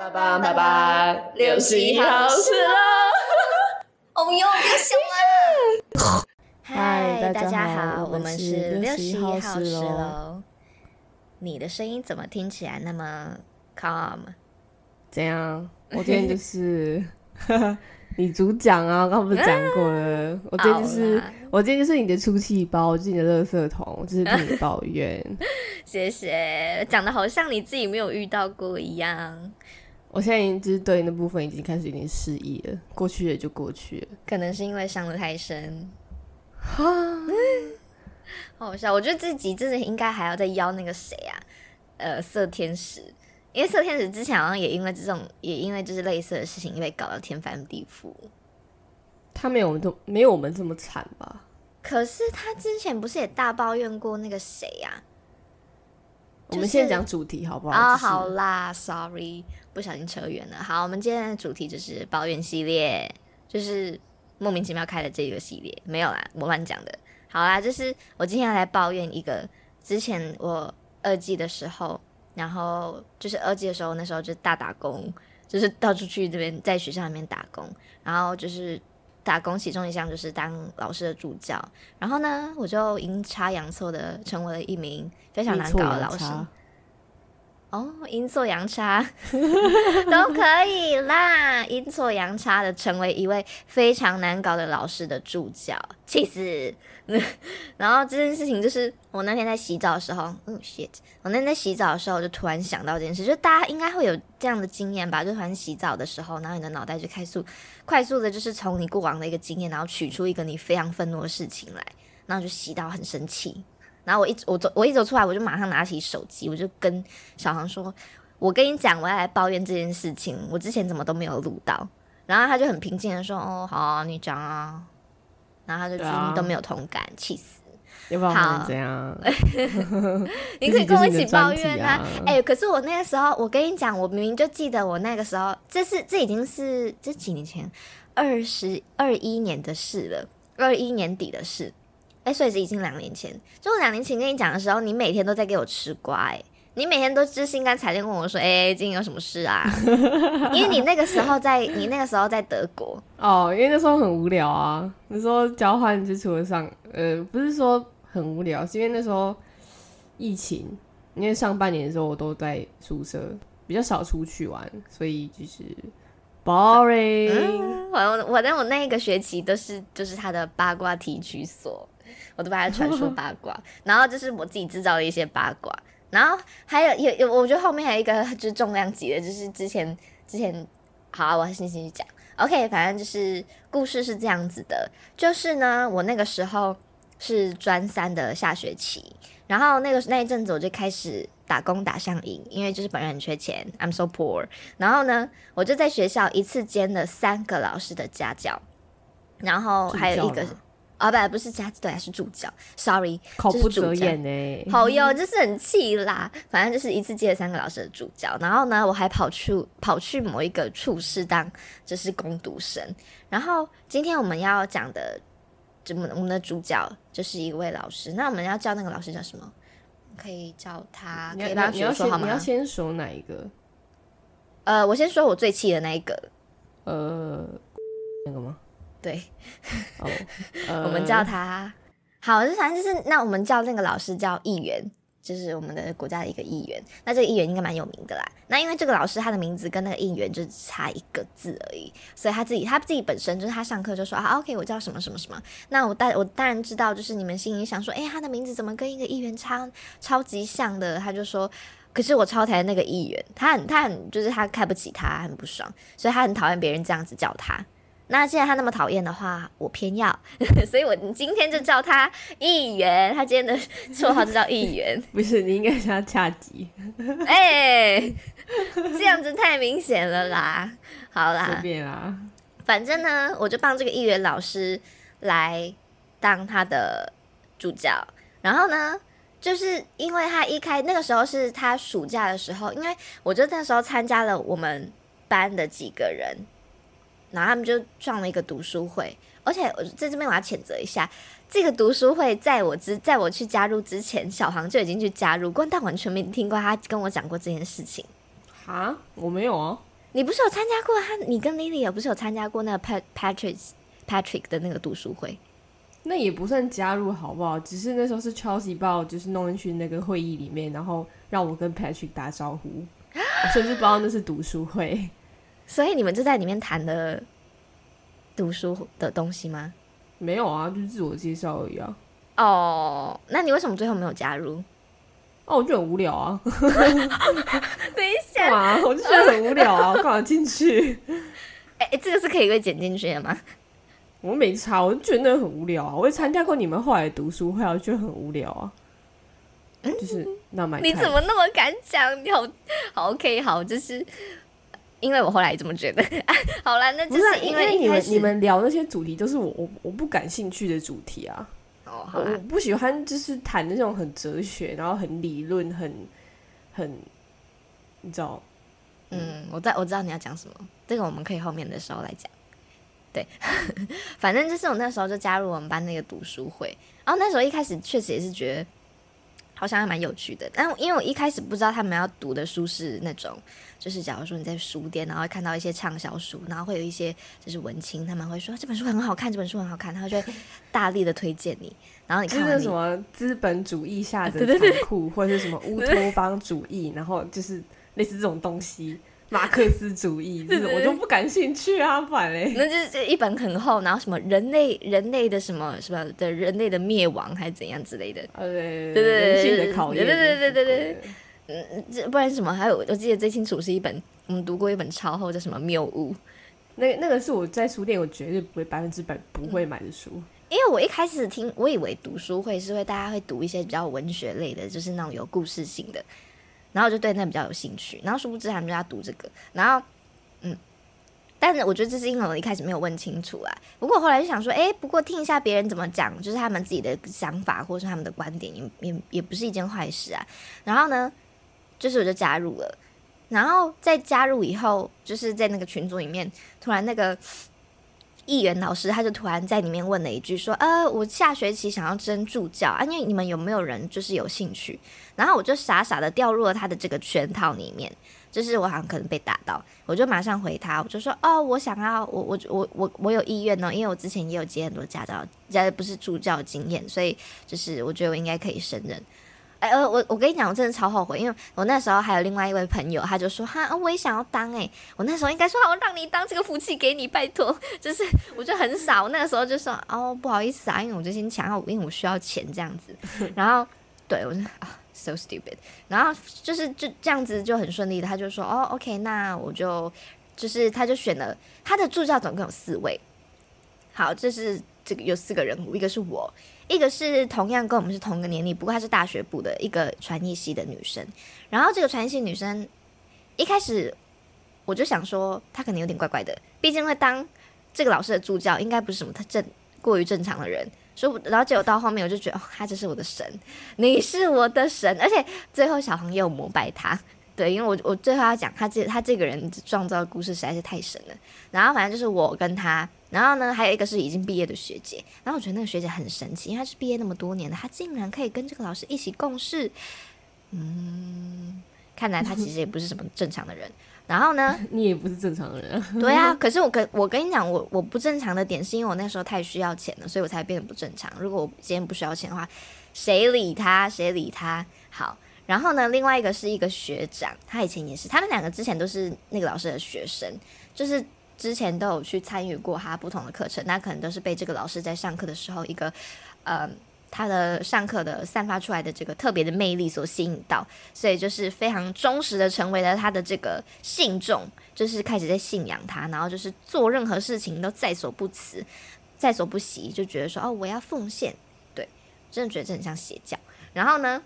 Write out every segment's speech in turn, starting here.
爸爸爸爸，六十一号是喽！哦哟，又凶了！嗨，大家好，我们是六十一号是是喽。你的声音怎么听起来那么 calm？怎样？我今天就是 你主讲啊，我刚不是讲过了？我今天就是我今天就是你的出气包，我就是你的垃圾桶，我就是听你抱怨。谢谢，讲的好像你自己没有遇到过一样。我现在已经就是对那部分已经开始有点失忆了，过去也就过去了。可能是因为伤的太深，哈，好好笑。我觉得自己真的应该还要再邀那个谁啊，呃，色天使，因为色天使之前好像也因为这种，也因为就是类似的事情被搞到天翻地覆。他没有我们这没有我们这么惨吧？可是他之前不是也大抱怨过那个谁呀、我们先讲主题好不好？啊、就是好啦，sorry，不小心扯远了。好，我们今天的主题就是抱怨系列，就是莫名其妙开的这个系列，没有啦，我乱讲的。好啦，就是我今天要来抱怨一个，之前我二季的时候，然后就是二季的时候，那时候就大打工，就是到处去这边在学校里面打工，然后就是打工其中一项就是当老师的助教，然后呢，我就阴差阳错的成为了一名非常难搞的老师。哦，阴错阳差都可以啦，阴错阳差的成为一位非常难搞的老师的助教，气死！然后这件事情就是我那天在洗澡的时候，嗯、shit，我那天在洗澡的时候，就突然想到这件事，就大家应该会有这样的经验吧，就突然洗澡的时候，然后你的脑袋就快速快速的，就是从你过往的一个经验，然后取出一个你非常愤怒的事情来，然后就洗到很生气。然后我一我走我一走出来，我就马上拿起手机，我就跟小航说：“我跟你讲，我要来抱怨这件事情，我之前怎么都没有录到。”然后他就很平静的说：“哦，好啊、你讲啊。”然后他就都没有同感，气死！要不然好？你可以跟我一起抱怨啊 哎、可是我那个时候，我跟你讲，我明明就记得我那个时候，这是这已经是这几年前，二十二一年的事了，二一年底的事。哎、所以是已经两年前。就我两年前跟你讲的时候，你每天都在给我吃瓜、哎，你每天都知心甘情愿问我说：“哎、今天有什么事啊？” 因为你那个时候在，你那个时候在德国，哦，因为那时候很无聊啊。那时候交换就除了上，呃，不是说很无聊，是因为那时候疫情，因为上半年的时候我都在宿舍，比较少出去玩，所以就是 boring。嗯，我我在我那一个学期都是就是他的八卦提取所，我都把它传说八卦，然后就是我自己制造的一些八卦，然后还有有有，我觉得后面还有一个就是重量级的，就是之前之前好、啊，我先继续讲。OK，反正就是故事是这样子的，就是呢，我那个时候是专三的下学期，然后那个那一阵子我就开始打工打上瘾，因为就是本人很缺钱，I'm so poor。然后呢，我就在学校一次兼了三个老师的家教，然后还有一个啊，不不是家对，是助教，sorry，口不择言呢、好哟，就是很气啦。反正就是一次接了三个老师的助教，然后呢，我还跑去跑去某一个处室当就是攻读生。然后今天我们要讲的，就我们我们的主角就是一位老师。那我们要叫那个老师叫什么？可以叫他，你可以帮他说好吗你要？先说哪一个？呃，我先说我最气的那一个，呃，那个吗？对，哦，呃、我们叫他好，就反正就是那我们叫那个老师叫议员，就是我们的国家的一个议员。那这个议员应该蛮有名的啦。那因为这个老师他的名字跟那个议员就只差一个字而已，所以他自己他自己本身就是他上课就说啊，OK，我叫什么什么什么。那我当我当然知道，就是你们心里想说，诶，他的名字怎么跟一个议员超超级像的？他就说。可是我超讨厌那个议员，他很他很就是他看不起他，很不爽，所以他很讨厌别人这样子叫他。那既然他那么讨厌的话，我偏要，所以我今天就叫他议员。他今天的绰号就叫议员。不是，你应该叫他恰吉，哎、这样子太明显了啦。好啦随，便啦。反正呢，我就帮这个议员老师来当他的助教。然后呢，就是因为他一开那个时候是他暑假的时候，因为我就那时候参加了我们班的几个人，然后他们就创了一个读书会。而且我在这边我要谴责一下，这个读书会在我之在我去加入之前，小航就已经去加入过，但完全没听过他跟我讲过这件事情。啊，我没有啊。你不是有参加过他？你跟 Lily 也不是有参加过那个 Pat Patrick Patrick 的那个读书会？那也不算加入好不好？只是那时候是 Chelsea 把我就是弄进去那个会议里面，然后让我跟 Patrick 打招呼，我甚至不知道那是读书会。所以你们就在里面谈的读书的东西吗？没有啊，就是自我介绍而已啊。哦，那你为什么最后没有加入？哦，我就很无聊啊。等一下，干嘛？我就觉得很无聊啊，干嘛进去？哎、哎这个是可以被剪进去的吗？我没差，我就觉得那个很无聊啊。我也参加过你们后来的读书会啊，我觉得很无聊啊。就是那买，你怎么那么敢讲？你好，好 OK，好，就是因为我后来这么觉得。好了，那就不是啊因因为你们你们聊那些主题都是我我我不感兴趣的主题啊。哦，好我我，不喜欢就是谈那种很哲学，然后很理论，很很你知道？嗯，我在我知道你要讲什么，这个我们可以后面的时候来讲。对，反正就是我那时候就加入我们班那个读书会，然后那时候一开始确实也是觉得好像还蛮有趣的，但因为我一开始不知道他们要读的书是那种，就是假如说你在书店，然后会看到一些畅销书，然后会有一些就是文青，他们会说这本书很好看，这本书很好看，他就会大力的推荐你，然后你就是看完你什么资本主义下的 残酷，或者是什么乌托邦主义，然后就是类似这种东西，马克思主义，就是我都不感兴趣啊，不然嘞。那就是一本很厚，然后什么人类人类的什么什么的人类的灭亡还是怎样之类的，呃，对对对人性的考验，对对对对对对，嗯，这不然什么？还有我记得最清楚是一本我们读过一本超厚叫什么《谬误》，那那个是我在书店我绝对不会百分之百不会买的书。因为我一开始听，我以为读书会是会大家会读一些比较文学类的，就是那种有故事性的，然后我就对那比较有兴趣，然后殊不知他们就要读这个，然后嗯，但是我觉得这是因为我一开始没有问清楚啊。不过后来就想说，诶，不过听一下别人怎么讲，就是他们自己的想法或者是他们的观点，也也也不是一件坏事啊。然后呢，就是我就加入了，然后在加入以后，就是在那个群组里面，突然那个议员老师他就突然在里面问了一句说：“呃，我下学期想要争助教啊，因为你们有没有人就是有兴趣？”然后我就傻傻的掉入了他的这个圈套里面，就是我好像可能被打到，我就马上回他，我就说：“哦，我想要，我我我我我有意愿呢，因为我之前也有接很多家教，家不是助教经验，所以就是我觉得我应该可以胜任。”哎，呃，我我跟你讲，我真的超后悔，因为我那时候还有另外一位朋友，他就说哈，我也想要当哎、我那时候应该说好让你当这个福气给你，拜托，就是我就很傻，我那个时候就说哦不好意思啊，因为我最近想要，因为我需要钱这样子，然后对我就啊 so stupid，然后就是就这样子就很顺利的，他就说哦 OK，那我就就是他就选了他的助教总共有四位，好，这是这个有四个人物，一个是我。一个是同样跟我们是同个年龄，不过她是大学部的一个传译系的女生。然后这个传译系女生一开始我就想说，她可能有点怪怪的，毕竟会当这个老师的助教，应该不是什么特正过于正常的人。所以，然后结果到后面，我就觉得，哦，她这是我的神，你是我的神，而且最后小黄也有膜拜她。对，因为我我最后要讲他这他这个人创造的故事实在是太神了。然后反正就是我跟他，然后呢还有一个是已经毕业的学姐。然后我觉得那个学姐很神奇，因为她是毕业那么多年的，她竟然可以跟这个老师一起共事。嗯，看来她其实也不是什么正常的人。然后呢，你也不是正常人啊。对啊，可是我跟我跟你讲，我我不正常的点是因为我那时候太需要钱了，所以我才变得不正常。如果我今天不需要钱的话，谁理他？谁理他？好。然后呢，另外一个是一个学长，他以前也是，他们两个之前都是那个老师的学生，就是之前都有去参与过他不同的课程，那可能都是被这个老师在上课的时候一个呃他的上课的散发出来的这个特别的魅力所吸引到，所以就是非常忠实的成为了他的这个信众，就是开始在信仰他，然后就是做任何事情都在所不辞，在所不惜，就觉得说哦我要奉献，对，真的觉得这很像邪教。然后呢？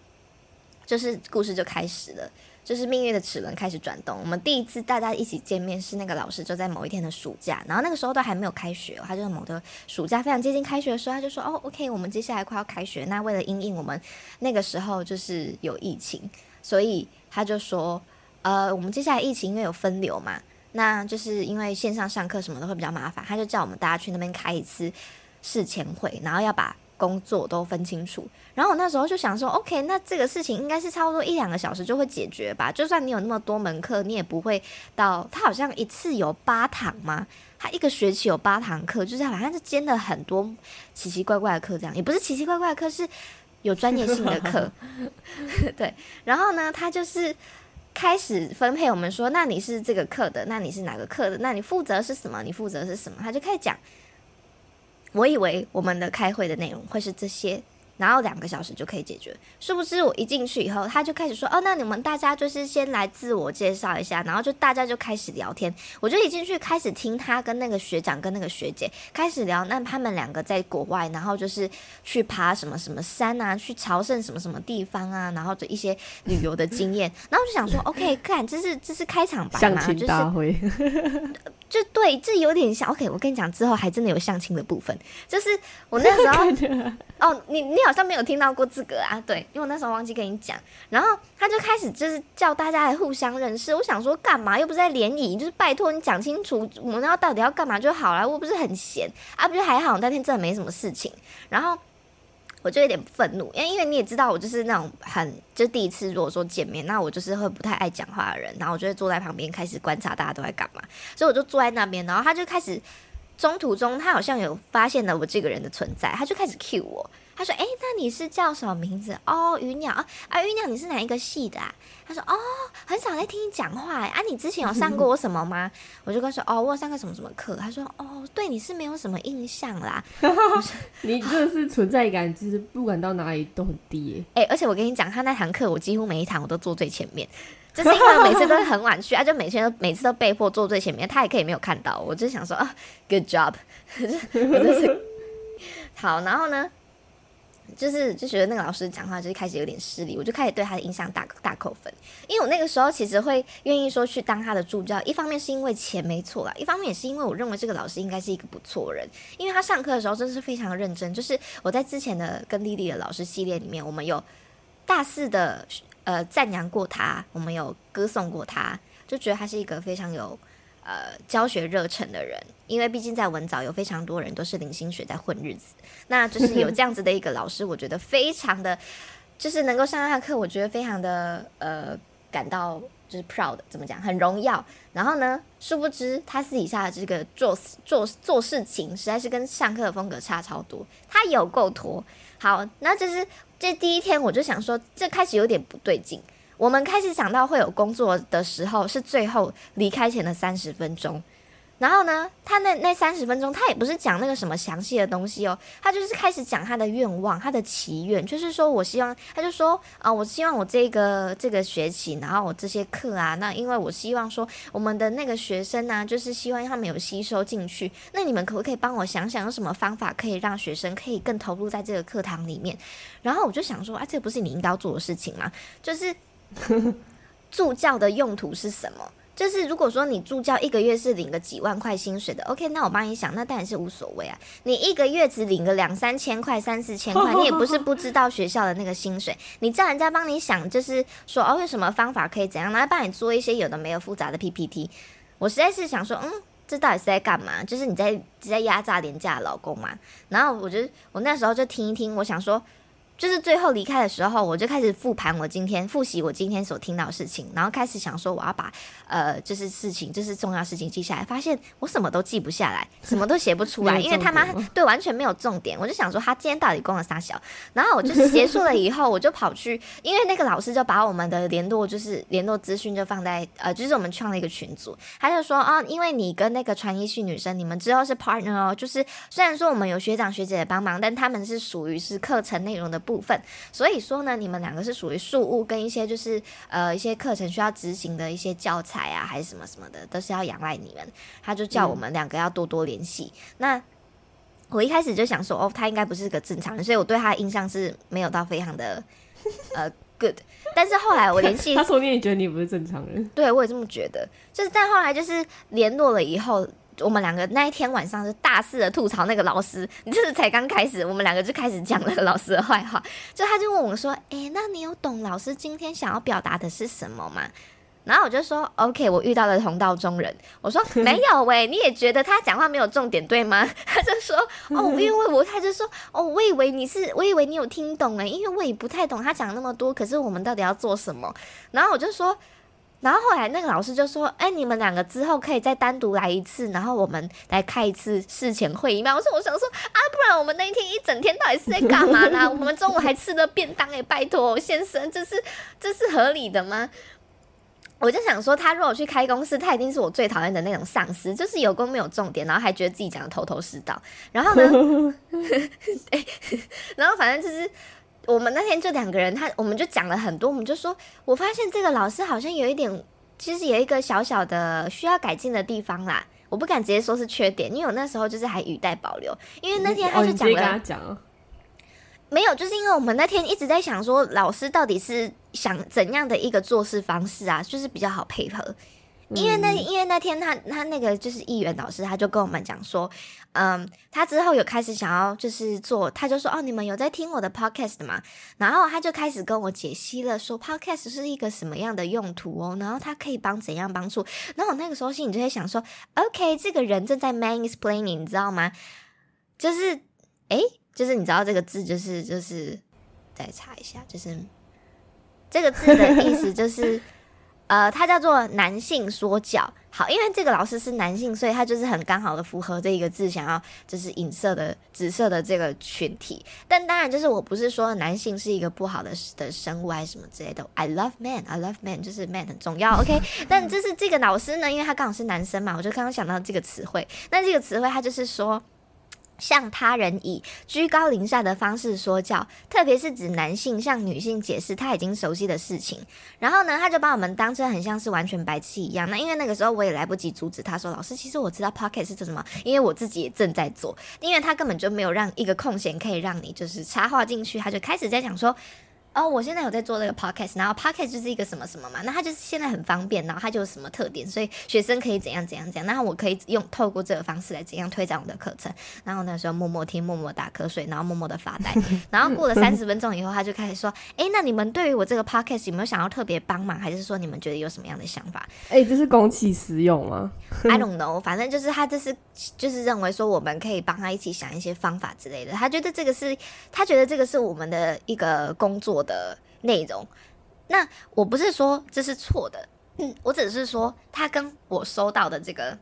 就是故事就开始了，就是命运的齿轮开始转动。我们第一次大家一起见面是那个老师，就在某一天的暑假，然后那个时候都还没有开学，他就是某个暑假非常接近开学的时候，他就说：“哦，OK，我们接下来快要开学，那为了因应我们那个时候就是有疫情，所以他就说，呃，我们接下来疫情因为有分流嘛，那就是因为线上上课什么的会比较麻烦，他就叫我们大家去那边开一次事前会，然后要把。”工作都分清楚。然后我那时候就想说，OK，那这个事情应该是差不多一两个小时就会解决吧。就算你有那么多门课，你也不会到他好像一次有八堂吗？他一个学期有八堂课，就是好像是兼了很多奇奇怪怪的课，这样也不是奇奇怪怪的课，是有专业性的课。对，然后呢，他就是开始分配我们说，那你是这个课的，那你是哪个课的？那你负责是什么？你负责是什么？他就开始讲。我以为我们的开会的内容会是这些。然后两个小时就可以解决，殊不知我一进去以后，他就开始说：“哦，那你们大家就是先来自我介绍一下。”然后就大家就开始聊天。我就一进去开始听他跟那个学长跟那个学姐开始聊，那他们两个在国外，然后就是去爬什么什么山啊，去朝圣什么什么地方啊，然后的一些旅游的经验。然后就想说：“OK，看这是这是开场白嘛，就是就对，这有点像。OK，我跟你讲，之后还真的有相亲的部分，就是我那时候 哦，你你。”好像没有听到过这个啊，对，因为我那时候忘记跟你讲，然后他就开始就是叫大家来互相认识。我想说干嘛？又不是在联谊，就是拜托你讲清楚，我们要到底要干嘛就好了。我不是很闲啊，不就还好，那天真的没什么事情。然后我就有点愤怒，因为因为你也知道，我就是那种很就第一次如果说见面，那我就是会不太爱讲话的人，然后我就会坐在旁边开始观察大家都在干嘛，所以我就坐在那边，然后他就开始中途中他好像有发现了我这个人的存在，他就开始 cue 我。他说：“哎，那你是叫什么名字？哦，鱼鸟啊，啊，鱼鸟，你是哪一个系的啊？”他说：“哦，很少在听你讲话哎，啊，你之前有上过我什么吗？” 我就跟他说：“哦，我有上过什么什么课。”他说：“哦，对你是没有什么印象啦。” 你这是存在感，就是不管到哪里都很低哎。而且我跟你讲，他那堂课我几乎每一堂我都坐最前面，就是因为每次都很晚去，啊，就每天都每次都被迫坐最前面，他也可以没有看到。我就想说啊，good job，我就是好，然后呢？就是就觉得那个老师讲话就是开始有点失礼，我就开始对他的印象大大扣分。因为我那个时候其实会愿意说去当他的助教，一方面是因为钱没错啦，一方面也是因为我认为这个老师应该是一个不错人，因为他上课的时候真的是非常认真。就是我在之前的跟丽丽的老师系列里面，我们有大肆的呃赞扬过他，我们有歌颂过他，就觉得他是一个非常有。呃，教学热忱的人，因为毕竟在文藻有非常多人都是零薪水在混日子，那就是有这样子的一个老师，我觉得非常的，就是能够上他的课，我觉得非常的呃感到就是 proud，怎么讲，很荣耀。然后呢，殊不知他私底下的这个做做做事情，实在是跟上课的风格差超多，他有够拖。好，那就是这第一天我就想说，这开始有点不对劲。我们开始想到会有工作的时候，是最后离开前的三十分钟。然后呢，他那那三十分钟，他也不是讲那个什么详细的东西哦，他就是开始讲他的愿望，他的祈愿，就是说我希望，他就说啊，我希望我这个这个学期，然后我这些课啊，那因为我希望说我们的那个学生呢，就是希望他们有吸收进去，那你们可不可以帮我想想有什么方法可以让学生可以更投入在这个课堂里面？然后我就想说，啊，这不是你应该要做的事情吗？就是。助教的用途是什么？就是如果说你助教一个月是领个几万块薪水的，OK，那我帮你想，那当然是无所谓啊。你一个月只领个两三千块、三四千块，你也不是不知道学校的那个薪水。你叫人家帮你想，就是说哦，有什么方法可以怎样来帮你做一些有的没有复杂的 PPT。我实在是想说，嗯，这到底是在干嘛？就是你在在压榨廉价的老公嘛？然后我就我那时候就听一听，我想说。就是最后离开的时候，我就开始复盘我今天复习我今天所听到的事情，然后开始想说我要把呃，就是事情，就是重要事情记下来。发现我什么都记不下来，什么都写不出来，因为他妈对完全没有重点。我就想说他今天到底攻了啥小？然后我就结束了以后，我就跑去，因为那个老师就把我们的联络就是联络资讯就放在呃，就是我们创了一个群组，他就说啊，因为你跟那个传一系女生，你们之后是 partner 哦，就是虽然说我们有学长学姐的帮忙，但他们是属于是课程内容的。部分，所以说呢，你们两个是属于数务跟一些就是呃一些课程需要执行的一些教材啊，还是什么什么的，都是要仰赖你们。他就叫我们两个要多多联系。那我一开始就想说，哦，他应该不是个正常人，所以我对他的印象是没有到非常的 呃 good。但是后来我联系，他说你也觉得你不是正常人，对我也这么觉得。就是但后来就是联络了以后。我们两个那一天晚上是大肆的吐槽那个老师，你这是才刚开始，我们两个就开始讲那个老师的坏话。就他就问我说：“诶，那你有懂老师今天想要表达的是什么吗？”然后我就说 OK，我遇到了同道中人。我说没有喂，你也觉得他讲话没有重点对吗？他就说哦，因为我他就说哦，我以为你是，我以为你有听懂哎，因为我也不太懂他讲那么多。可是我们到底要做什么？然后我就说。然后后来那个老师就说：“哎，你们两个之后可以再单独来一次，然后我们来开一次事前会议嘛。”我说：“我想说啊，不然我们那一天一整天到底是在干嘛呢？我们中午还吃了便当哎，拜托先生，这是这是合理的吗？”我就想说，他如果去开公司，他一定是我最讨厌的那种上司，就是有功没有重点，然后还觉得自己讲的头头是道。然后呢，然后反正就是。我们那天就两个人，他我们就讲了很多，我们就说，我发现这个老师好像有一点，其实有一个小小的需要改进的地方啦。我不敢直接说是缺点，因为我那时候就是还语带保留，因为那天他就讲了，没有，就是因为我们那天一直在想说，老师到底是想怎样的一个做事方式啊，就是比较好配合。因为那因为那天他他那个就是议员老师，他就跟我们讲说，嗯，他之后有开始想要就是做，他就说哦，你们有在听我的 podcast 吗？然后他就开始跟我解析了，说 podcast 是一个什么样的用途哦，然后他可以帮怎样帮助。然后我那个时候心里就在想说，OK，这个人正在 man explaining，你知道吗？就是诶，就是你知道这个字就是就是再查一下，就是这个字的意思就是。呃，他叫做男性说教，好，因为这个老师是男性，所以他就是很刚好的符合这一个字想要就是影射的紫色的这个群体。但当然，就是我不是说男性是一个不好的的生物还是什么之类的。I love man，I love man，就是 man 很重要，OK。但就是这个老师呢，因为他刚好是男生嘛，我就刚刚想到这个词汇。那这个词汇，他就是说。向他人以居高临下的方式说教，特别是指男性向女性解释他已经熟悉的事情。然后呢，他就把我们当成很像是完全白痴一样。那因为那个时候我也来不及阻止他说：“老师，其实我知道 Pocket 是做什么，因为我自己也正在做。”因为他根本就没有让一个空闲可以让你就是插话进去，他就开始在讲说。哦，我现在有在做这个 podcast，然后 podcast 就是一个什么什么嘛，那它就是现在很方便，然后它就有什么特点，所以学生可以怎样怎样怎样，然后我可以用透过这个方式来怎样推展我的课程，然后那时候默默听，默默打瞌睡，然后默默的发呆，然后过了三十分钟以后，他就开始说，哎，那你们对于我这个 podcast 有没有想要特别帮忙，还是说你们觉得有什么样的想法？哎，这是公器私用吗？I don't know，反正就是他这是就是认为说我们可以帮他一起想一些方法之类的，他觉得这个是他觉得这个是我们的一个工作的。内容，那我不是说这是错的，我只是说他跟我收到的这个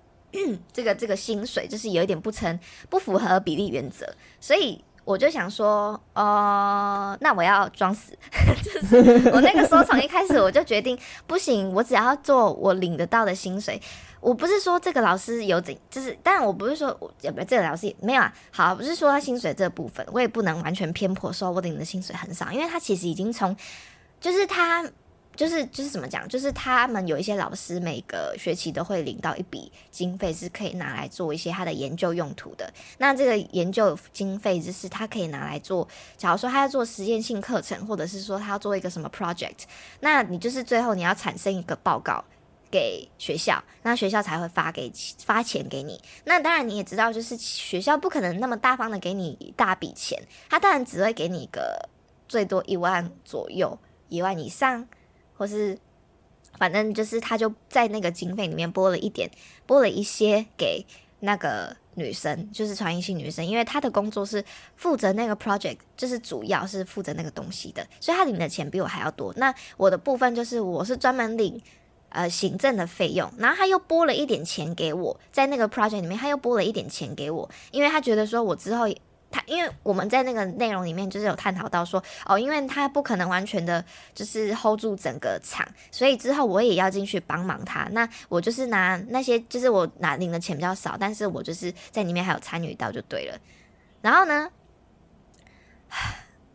这个这个薪水就是有一点不成不符合比例原则，所以我就想说，呃，那我要装死，就是我那个时候从一开始我就决定 不行，我只要做我领得到的薪水。我不是说这个老师有怎，就是，但我不是说我，不，这个老师也没有啊。好，不是说他薪水这部分，我也不能完全偏颇说我领的薪水很少，因为他其实已经从，就是他，就是就是怎么讲，就是他们有一些老师每个学期都会领到一笔经费，是可以拿来做一些他的研究用途的。那这个研究经费就是他可以拿来做，假如说他要做实验性课程，或者是说他要做一个什么 project，那你就是最后你要产生一个报告。给学校，那学校才会发给发钱给你。那当然你也知道，就是学校不可能那么大方的给你一大笔钱，他当然只会给你一个最多一万左右，一万以上，或是反正就是他就在那个经费里面拨了一点，拨了一些给那个女生，就是传音系女生，因为她的工作是负责那个 project，就是主要是负责那个东西的，所以她领的钱比我还要多。那我的部分就是我是专门领。呃，行政的费用，然后他又拨了一点钱给我，在那个 project 里面，他又拨了一点钱给我，因为他觉得说我之后，他因为我们在那个内容里面就是有探讨到说，哦，因为他不可能完全的，就是 hold 住整个场，所以之后我也要进去帮忙他。那我就是拿那些，就是我拿领的钱比较少，但是我就是在里面还有参与到就对了。然后呢？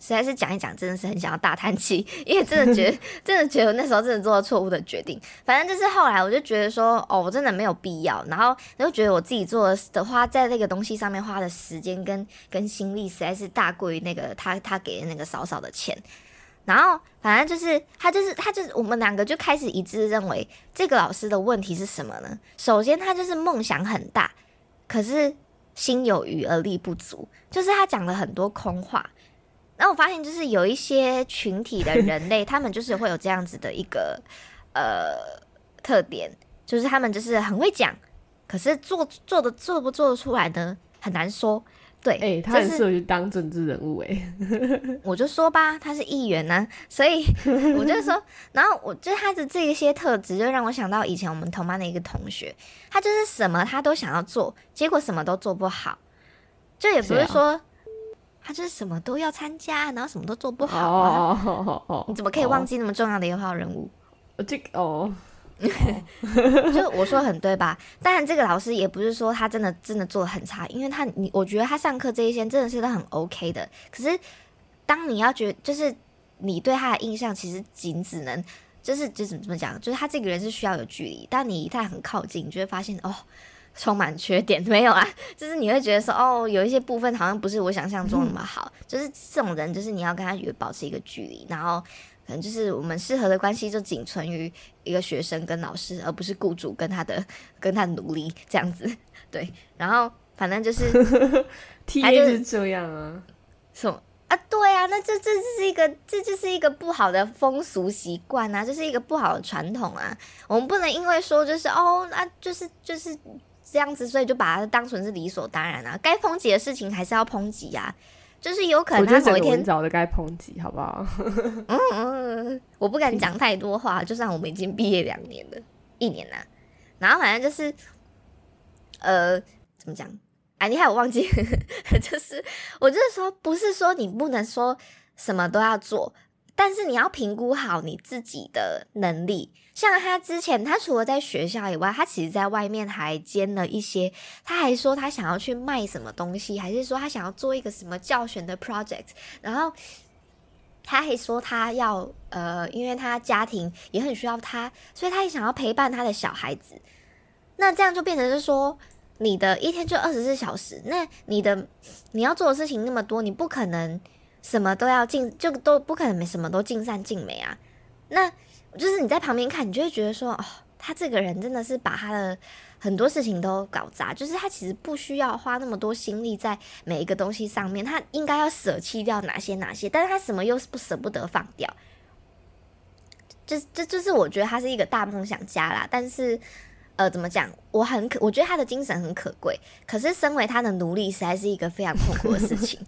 实在是讲一讲，真的是很想要大叹气，因为真的觉得，真的觉得那时候真的做了错误的决定。反正就是后来，我就觉得说，哦，我真的没有必要。然后，就觉得我自己做的花在那个东西上面花的时间跟跟心力，实在是大过于那个他他给的那个少少的钱。然后，反正就是他就是他就是我们两个就开始一致认为，这个老师的问题是什么呢？首先，他就是梦想很大，可是心有余而力不足，就是他讲了很多空话。那我发现，就是有一些群体的人类，他们就是会有这样子的一个呃特点，就是他们就是很会讲，可是做做的做不做得出来呢，很难说。对，哎、他很适合去当政治人物、哎，我就说吧，他是议员呢、所以 我就说，然后我就他的这些特质，就让我想到以前我们同班的一个同学，他就是什么他都想要做，结果什么都做不好，就也不是说。他就是什么都要参加，然后什么都做不哦好啊！哦哦哦哦，你怎么可以忘记、那么重要的一号人物？哦这个哦，就我说很对吧？当然，这个老师也不是说他真的真的做的很差，因为他你我觉得他上课这一些真的是都很 OK 的。可是当你要觉就是你对他的印象其实仅只能就是就是怎么讲，就是他这个人是需要有距离，但你一旦很靠近，你就会发现哦。充满缺点没有啊，就是你会觉得说哦，有一些部分好像不是我想象中那么好，就是这种人，就是你要跟他有保持一个距离，然后可能就是我们适合的关系就仅存于一个学生跟老师，而不是雇主跟他的 跟他的奴隶这样子。对，然后反正就是 T 他 A 就就是是这样啊，什么啊？对啊，那这这这是一个这就是一个不好的风俗习惯啊，这是一个不好的传统啊。我们不能因为说就是哦，那就是就是这样子，所以就把它当成是理所当然啊。该抨击的事情还是要抨击啊。就是有可能他某一天觉得整个文藻的该抨击，好不好？嗯 嗯，我不敢讲太多话，就算我们已经毕业两年了，一年啦。然后反正就是，呃，怎么讲？啊，你害我忘记，就是我就是说，不是说你不能说什么都要做，但是你要评估好你自己的能力。像他之前，他除了在学校以外，他其实在外面还兼了一些，他还说他想要去卖什么东西，还是说他想要做一个什么教学的 project，然后他还说他要呃，因为他家庭也很需要他，所以他也想要陪伴他的小孩子。那这样就变成是说，你的一天就二十四小时，那你的你要做的事情那么多，你不可能什么都要尽，就都不可能什么都尽善尽美啊。那就是你在旁边看，你就会觉得说，哦，他这个人真的是把他的很多事情都搞砸，就是他其实不需要花那么多心力在每一个东西上面，他应该要舍弃掉哪些哪些，但是他什么又是不舍不得放掉。这这就是我觉得他是一个大梦想家啦，但是呃，怎么讲？我很可，我觉得他的精神很可贵，可是身为他的奴隶，实在是一个非常痛苦的事情。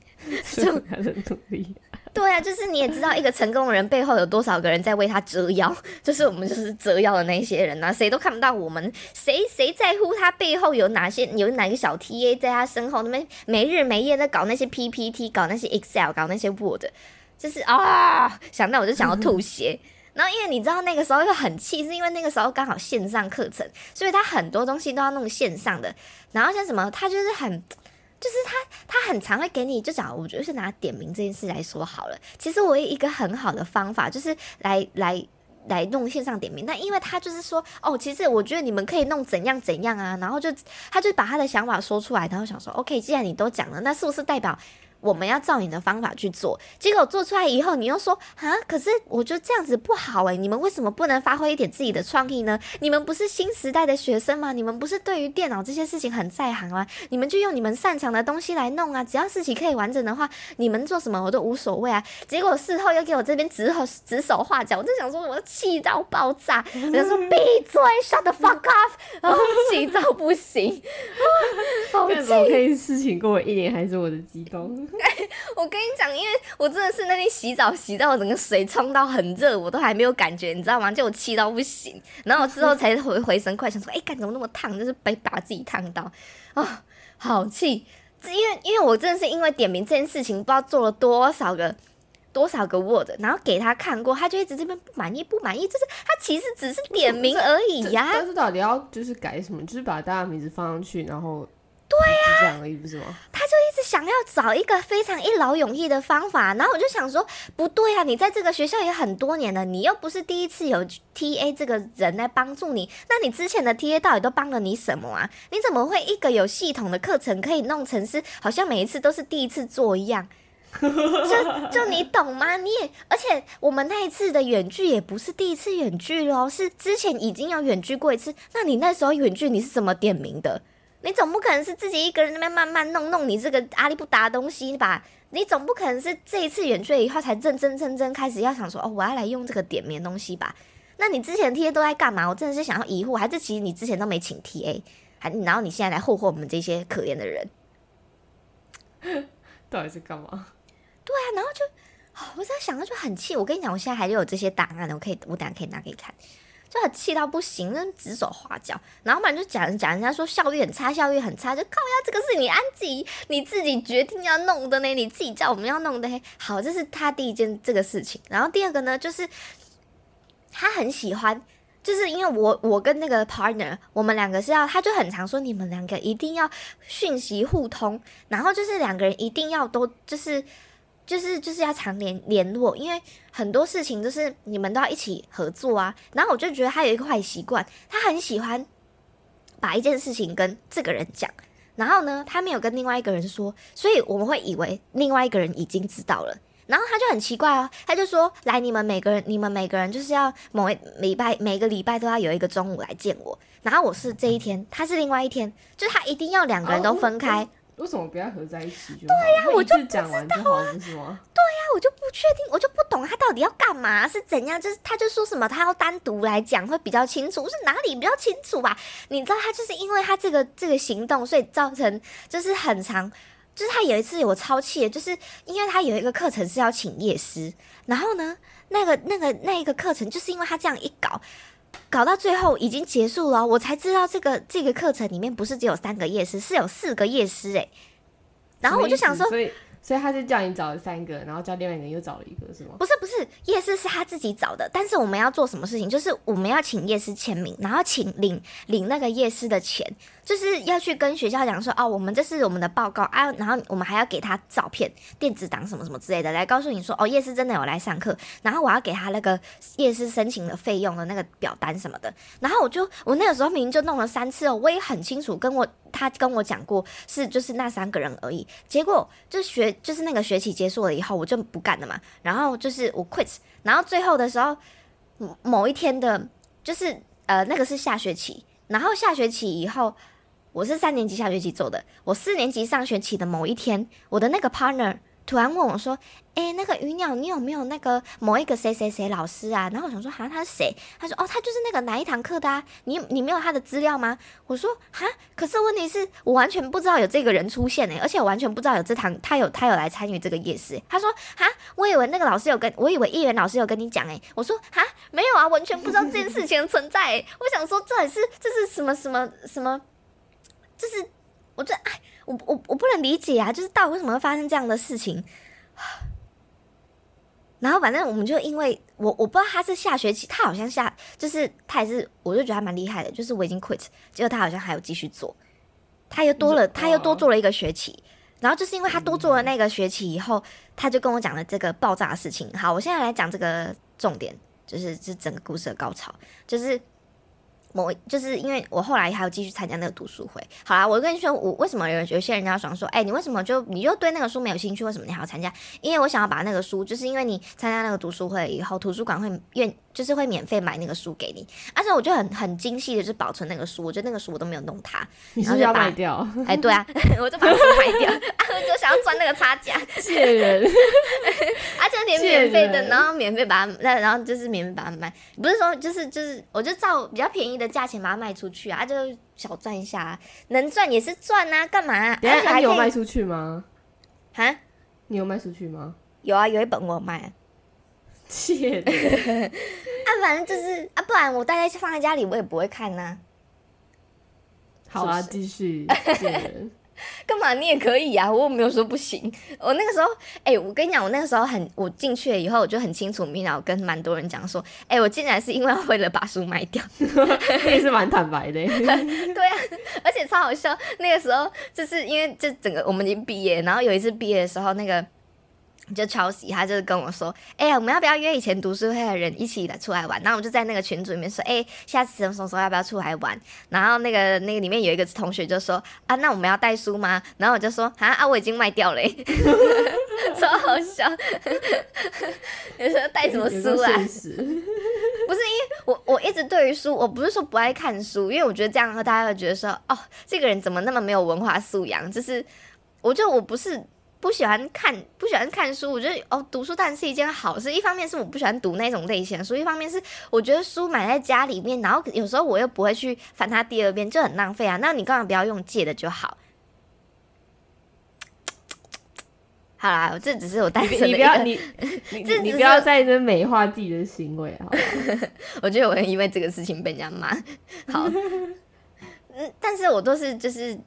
是他的奴隶。对啊，就是你也知道，一个成功的人背后有多少个人在为他折腰，就是我们就是折腰的那些人啊，谁都看不到我们，谁谁在乎他背后有哪些有哪个小 TA 在他身后那边没日没夜在搞那些 PPT，搞那些 Excel，搞那些 Word，就是啊，想到我就想要吐血。然后因为你知道那个时候又很气，是因为那个时候刚好线上课程，所以他很多东西都要弄线上的。然后像什么，他就是很，就是他他很常会给你，就讲我觉得是拿点名这件事来说好了。其实我有一个很好的方法，就是来来。来弄线上点名，但因为他就是说，哦，其实我觉得你们可以弄怎样怎样啊，然后就他就把他的想法说出来，然后想说，OK，既然你都讲了，那是不是代表我们要照你的方法去做？结果做出来以后，你又说啊，可是我觉得这样子不好诶，你们为什么不能发挥一点自己的创意呢？你们不是新时代的学生吗？你们不是对于电脑这些事情很在行吗？你们就用你们擅长的东西来弄啊，只要事情可以完整的话，你们做什么我都无所谓啊。结果事后又给我这边指手指手画脚，我就想说，我气到爆炸，我就说闭嘴，shut the fuck up，然后气到不行，好为什么可以事情过了一年还是我的激动？我跟你讲，因为我真的是那天洗澡洗到整个水冲到很热，我都还没有感觉，你知道吗？就我气到不行，然后我之后才回回神快，想说，哎、干怎么那么烫？就是被把自己烫到，啊、好气！这因为因为我真的是因为点名这件事情，不知道做了多少个。多少个 Word，然后给他看过，他就一直这边不满意，不满意，就是他其实只是点名而已呀、但是到底要就是改什么？就是把大家名字放上去，然后对呀、这样而已，不是吗？一直想要找一个非常一劳永逸的方法，然后我就想说，不对啊，你在这个学校也很多年了，你又不是第一次有 TA 这个人来帮助你，那你之前的 TA 到底都帮了你什么啊？你怎么会一个有系统的课程可以弄成是好像每一次都是第一次做一样？就就你懂吗？你也而且我们那一次的远距也不是第一次远距咯，是之前已经有远距过一次。那你那时候远距你是怎么点名的？你总不可能是自己一个人那边慢慢弄弄你这个阿里不达的东西吧？你总不可能是这一次远距以后才认真认真开始要想说哦，我要来用这个点名东西吧？那你之前 TA 都在干嘛？我真的是想要疑惑，还是其实你之前都没请 TA，还然后你现在来霍霍我们这些可怜的人？到底是干嘛？对啊，然后就，我在想到就很气。我跟你讲，我现在还有这些档案，我可以，我等下可以拿给你看。就很气到不行，那指手画脚，然后不然就讲讲人家说效率很差，效率很差，就靠呀，这个是你安自己你自己决定要弄的呢，你自己叫我们要弄的。好，这是他第一件这个事情。然后第二个呢，就是他很喜欢，就是因为我我跟那个 partner，我们两个是要，他就很常说你们两个一定要讯息互通，然后就是两个人一定要都就是。就是就是要常联联络，因为很多事情就是你们都要一起合作啊。然后我就觉得他有一个坏习惯，他很喜欢把一件事情跟这个人讲，然后呢，他没有跟另外一个人说，所以我们会以为另外一个人已经知道了。然后他就很奇怪哦，他就说：“来，你们每个人，你们每个人就是要某一礼拜，每个礼拜都要有一个中午来见我。然后我是这一天，他是另外一天，就他一定要两个人都分开。”为什么不要合在一起？对呀，我就讲完就好，不是吗？对呀，我就不确定，我就不懂他到底要干嘛，是怎样？就是他就说什么，他要单独来讲会比较清楚，是哪里比较清楚吧？你知道他就是因为他这个这个行动，所以造成就是很长，就是他有一次我超气的，就是因为他有一个课程是要请夜师，然后呢，那个那个那一个课程就是因为他这样一搞。搞到最后已经结束了，我才知道这个这个课程里面不是只有三个夜师，是有四个夜师诶。然后我就想说。所以他就叫你找了三个，然后叫另外一个人又找了一个，是吗？不是不是，夜师是他自己找的，但是我们要做什么事情？就是我们要请夜师签名，然后请领领那个夜师的钱，就是要去跟学校讲说，哦，我们这是我们的报告啊，然后我们还要给他照片、电子档什么什么之类的，来告诉你说，哦，夜师真的有来上课，然后我要给他那个夜师申请的费用的那个表单什么的，然后我就我那个时候明明就弄了三次哦，我也很清楚跟我。他跟我讲过是就是那三个人而已，结果就学就是那个学期结束了以后我就不干了嘛，然后就是我 quit，然后最后的时候某一天的，就是呃那个是下学期，然后下学期以后我是三年级下学期走的，我四年级上学期的某一天，我的那个 partner。突然问我说：“哎，那个鱼鸟，你有没有那个某一个谁谁谁老师啊？”然后我想说：“哈，他是谁？”他说：“哦，他就是那个哪一堂课的啊？你你没有他的资料吗？”我说：“哈，可是问题是我完全不知道有这个人出现哎，而且我完全不知道有这堂他有他有来参与这个夜市。”他说：“哈，我以为那个老师有跟我以为议员老师有跟你讲哎。”我说：“哈，没有啊，完全不知道这件事情的存在。”我想说，这也是这是什么什么什么？这是我这哎。我我我不能理解啊，就是到底为什么会发生这样的事情？然后反正我们就因为我我不知道他是下学期，他好像下就是他也是，我就觉得他蛮厉害的，就是我已经 quit，结果他好像还有继续做，他又多了，他又多做了一个学期。然后就是因为他多做了那个学期以后，他就跟我讲了这个爆炸的事情。好，我现在来讲这个重点，就是这整个故事的高潮，就是。某就是因为我后来还有继续参加那个读书会。好啦，我跟你说，我为什么有有些人家想说，哎，你为什么就你就对那个书没有兴趣？为什么你还要参加？因为我想要把那个书，就是因为你参加那个读书会以后，图书馆会愿就是会免费买那个书给你。而且我就很很精细的就保存那个书，我觉得那个书我都没有弄它，然后就卖掉。哎，对啊，我就把书卖掉，就想要赚那个差价，谢人。而且连免费的，然后免费把它那然后就是免费把它卖，不是说就是就是我就照比较便宜。的价钱把它卖出去啊，就小赚一下，能赚也是赚啊，干嘛？而且还有卖出去吗？啊？你有卖出去吗？有啊，有一本我卖。切！啊，反正就是啊，不然我大概放在家里，我也不会看呐。好啊，继续。干嘛？你也可以啊，我没有说不行。我那个时候，哎，我跟你讲，我那个时候很，我进去了以后，我就很清楚明了，跟蛮多人讲说，哎，我竟然是因为为了把书卖掉，也是蛮坦白的。对啊，而且超好笑。那个时候就是因为这整个我们已经毕业，然后有一次毕业的时候，那个。就抄袭，他就跟我说：“哎呀，我们要不要约以前读书会的人一起来出来玩？”然后我就在那个群组里面说：“哎，下次什么时候要不要出来玩？”然后那个那个里面有一个同学就说：“啊，那我们要带书吗？”然后我就说：“啊啊，我已经卖掉了。”超好笑！你说带什么书啊？不是因为我我一直对于书，我不是说不爱看书，因为我觉得这样大家会觉得说：“哦，这个人怎么那么没有文化素养？”就是我觉得我不是。不喜欢看不喜欢看书，我觉得哦，读书当然是一件好事。一方面是我不喜欢读那种类型的书，一方面是我觉得书买在家里面，然后有时候我又不会去翻它第二遍，就很浪费啊。那你干嘛不要用借的就好？好啦，这只是我单纯的 你不要你你你不要在这美化自己的行为好 我觉得我会因为这个事情被人家骂。好，嗯，但是我都是就是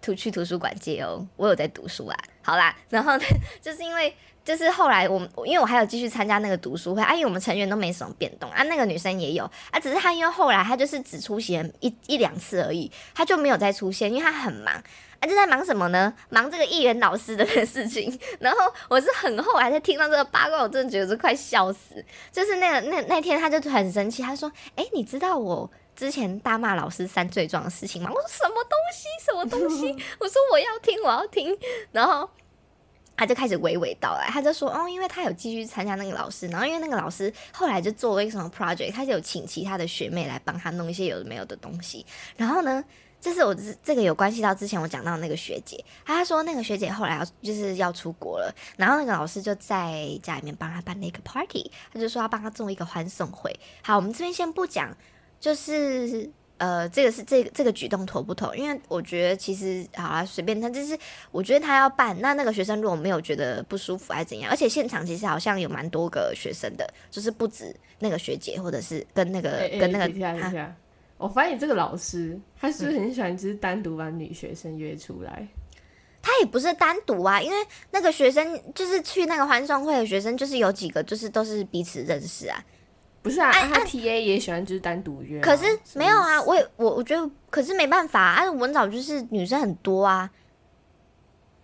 图去图书馆借哦，我有在读书啊。好啦，然后呢就是因为就是后来我因为我还有继续参加那个读书会啊，因为我们成员都没什么变动啊，那个女生也有啊，只是她因为后来她就是只出席了一一两次而已，她就没有再出现，因为她很忙。啊，就在忙什么呢？忙这个艺人老师的事情。然后我是很后来才听到这个八卦，我真的觉得是快笑死。就是那个那那天，他就很生气，他说：“哎，你知道我之前大骂老师三罪状的事情嘛？”我说：“什么东西？什么东西？” 我说：“我要听，我要听。”然后他就开始娓娓道来，他就说：“哦，因为他有继续参加那个老师，然后因为那个老师后来就做了一个什么 project，他就有请其他的学妹来帮他弄一些有的没有的东西。然后呢？”这是我这这个有关系到之前我讲到那个学姐，她说那个学姐后来要就是要出国了，然后那个老师就在家里面帮她办了一个 party，他就说要帮她做一个欢送会。好，我们这边先不讲，就是呃，这个是这个这个举动妥不妥？因为我觉得其实好啊，随便他，就是我觉得他要办，那那个学生如果没有觉得不舒服还是怎样，而且现场其实好像有蛮多个学生的，就是不止那个学姐，或者是跟那个跟那个。我发现这个老师，他是不是很喜欢就是单独把女学生约出来？他也不是单独啊，因为那个学生就是去那个欢送会的学生，就是有几个就是都是彼此认识啊。不是啊，他 T A 也喜欢就是单独约。可是没有啊，我也我我觉得，可是没办法啊，文藻就是女生很多啊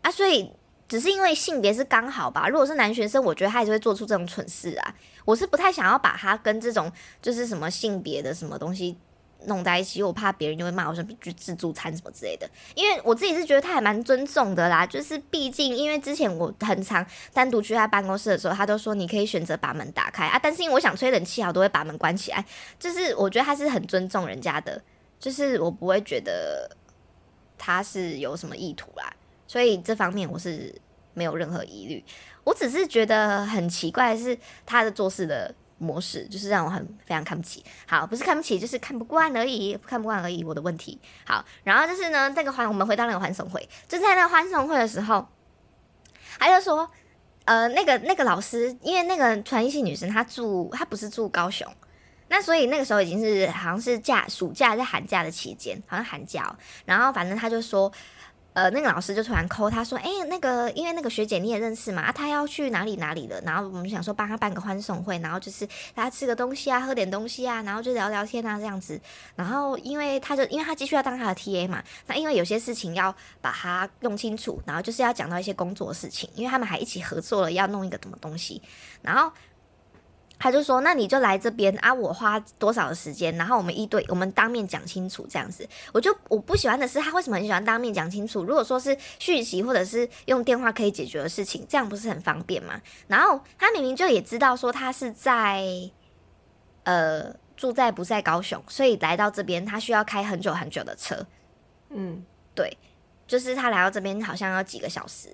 啊，所以只是因为性别是刚好吧。如果是男学生，我觉得他也是会做出这种蠢事啊。我是不太想要把他跟这种就是什么性别的什么东西。弄在一起，我怕别人就会骂我说去自助餐什么之类的。因为我自己是觉得他还蛮尊重的啦，就是毕竟因为之前我很常单独去他办公室的时候，他都说你可以选择把门打开啊，但是因为我想吹冷气，我都会把门关起来。就是我觉得他是很尊重人家的，就是我不会觉得他是有什么意图啦，所以这方面我是没有任何疑虑。我只是觉得很奇怪是他的做事的。模式就是让我很非常看不起，好，不是看不起，就是看不惯而已，看不惯而已，我的问题。好，然后就是呢，这个欢，我们回到那个欢送会，就在那个欢送会的时候，他就说，呃，那个那个老师，因为那个传艺系女生她住，她不是住高雄，那所以那个时候已经是好像是假暑假在寒假的期间，好像寒假，然后反正他就说。呃，那个老师就突然 call 他说：“哎，那个，因为那个学姐你也认识嘛，她要去哪里哪里了？然后我们想说帮她办个欢送会，然后就是大家吃个东西啊，喝点东西啊，然后就聊聊天啊这样子。然后因为他就因为他继续要当他的 TA 嘛，那因为有些事情要把它弄清楚，然后就是要讲到一些工作事情，因为他们还一起合作了要弄一个什么东西，然后。”他就说：“那你就来这边啊，我花多少的时间，然后我们一对，我们当面讲清楚这样子。我就我不喜欢的是他为什么很喜欢当面讲清楚？如果说是讯息或者是用电话可以解决的事情，这样不是很方便吗？然后他明明就也知道说他是在呃住在不在高雄，所以来到这边他需要开很久很久的车。嗯，对，就是他来到这边好像要几个小时。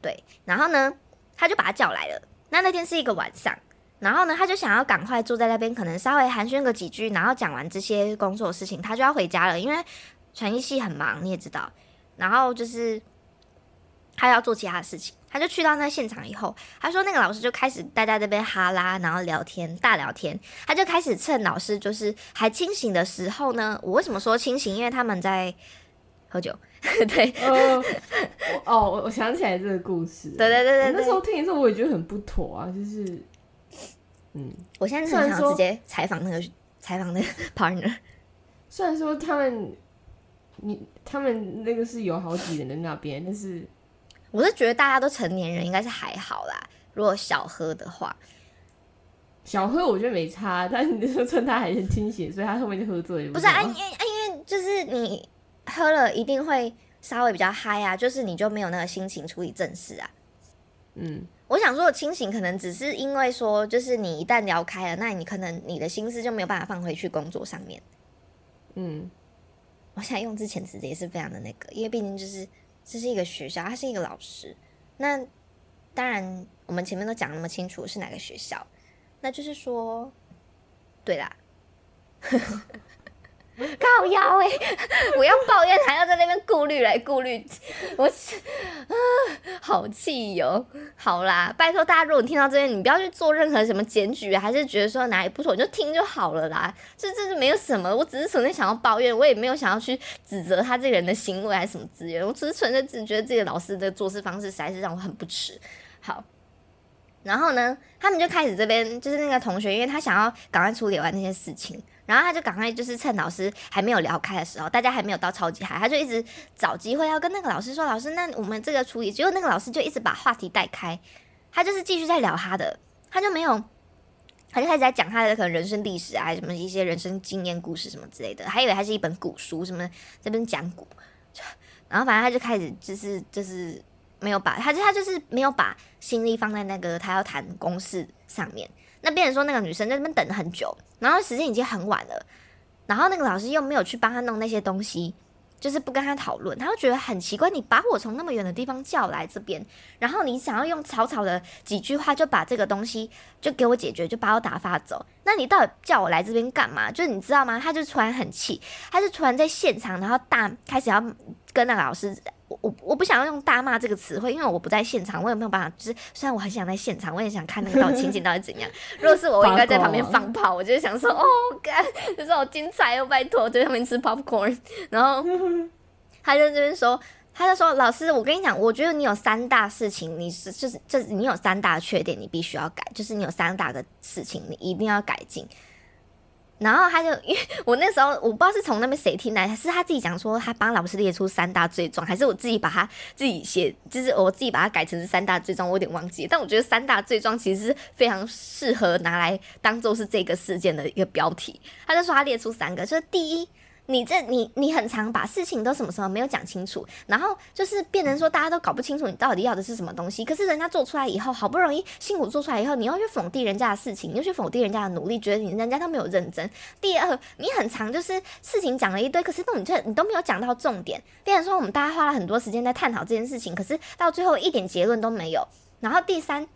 对，然后呢，他就把他叫来了。那那天是一个晚上。”然后呢，他就想要赶快坐在那边，可能稍微寒暄个几句，然后讲完这些工作的事情，他就要回家了。因为传译系很忙，你也知道。然后就是他要做其他的事情，他就去到那现场以后，他说那个老师就开始待在这边哈拉，然后聊天大聊天。他就开始趁老师就是还清醒的时候呢，我为什么说清醒？因为他们在喝酒。对，哦，哦，我想起来这个故事。对对对对，那时候听的时候我也觉得很不妥啊，就是。嗯，我现在很想直接采访那个采访那个 partner。虽然说他们，你他们那个是有好几人的那边，但是我是觉得大家都成年人，应该是还好啦。如果小喝的话，小喝我觉得没差，但你说趁他还很清醒，所以他后面就喝醉了。不是啊，因为因为就是你喝了一定会稍微比较嗨啊，就是你就没有那个心情处理正事啊。嗯。我想说，清醒可能只是因为说，就是你一旦聊开了，那你可能你的心思就没有办法放回去工作上面。嗯，我想用之前词也是非常的那个，因为毕竟就是这是一个学校，他是一个老师。那当然，我们前面都讲那么清楚是哪个学校，那就是说，对啦。靠腰哎！我要抱怨，还要在那边顾虑来顾虑，我啊，好气哟！好啦，拜托大家，如果你听到这边，你不要去做任何什么检举，还是觉得说哪里不妥，你就听就好了啦。这这是没有什么，我只是纯粹想要抱怨，我也没有想要去指责他这个人的行为还是什么资源，我只是纯粹只觉得这个老师的做事方式实在是让我很不齿。好，然后呢，他们就开始这边就是那个同学，因为他想要赶快处理完那些事情。然后他就赶快就是趁老师还没有聊开的时候，大家还没有到超级嗨，他就一直找机会要跟那个老师说：“老师，那我们这个处理。”结果那个老师就一直把话题带开，他就是继续在聊他的，他就没有，他就开始在讲他的可能人生历史啊，什么一些人生经验故事什么之类的，还以为他是一本古书，什么这边讲古，然后反正他就开始就是就是没有把他就他就是没有把心力放在那个他要谈公式上面。那变成说那个女生在那边等了很久，然后时间已经很晚了，然后那个老师又没有去帮她弄那些东西，就是不跟她讨论，她就觉得很奇怪。你把我从那么远的地方叫来这边，然后你想要用草草的几句话就把这个东西就给我解决，就把我打发走，那你到底叫我来这边干嘛？就是你知道吗？他就突然很气，他就突然在现场，然后大开始要跟那个老师。我我不想要用大骂这个词汇，因为我不在现场，我也没有办法。就是虽然我很想在现场，我也想看那个到情景到底怎样。如果是我，我应该在旁边放炮，我就想说，哦，干，就是好精彩哦，拜托，在旁边吃 popcorn。然后 他就这边说，他就说，老师，我跟你讲，我觉得你有三大事情，你是就是就是你有三大缺点，你必须要改，就是你有三大个事情，你一定要改进。然后他就，因为我那时候我不知道是从那边谁听来，是他自己讲说他帮老师列出三大罪状，还是我自己把他自己写，就是我自己把它改成三大罪状，我有点忘记。但我觉得三大罪状其实是非常适合拿来当做是这个事件的一个标题。他就说他列出三个，就是第一。你这你你很常把事情都什么什么没有讲清楚，然后就是变成说大家都搞不清楚你到底要的是什么东西。可是人家做出来以后，好不容易辛苦做出来以后，你又去否定人家的事情，又去否定人家的努力，觉得你人家都没有认真。第二，你很常就是事情讲了一堆，可是都你这你都没有讲到重点。变成说我们大家花了很多时间在探讨这件事情，可是到最后一点结论都没有。然后第三。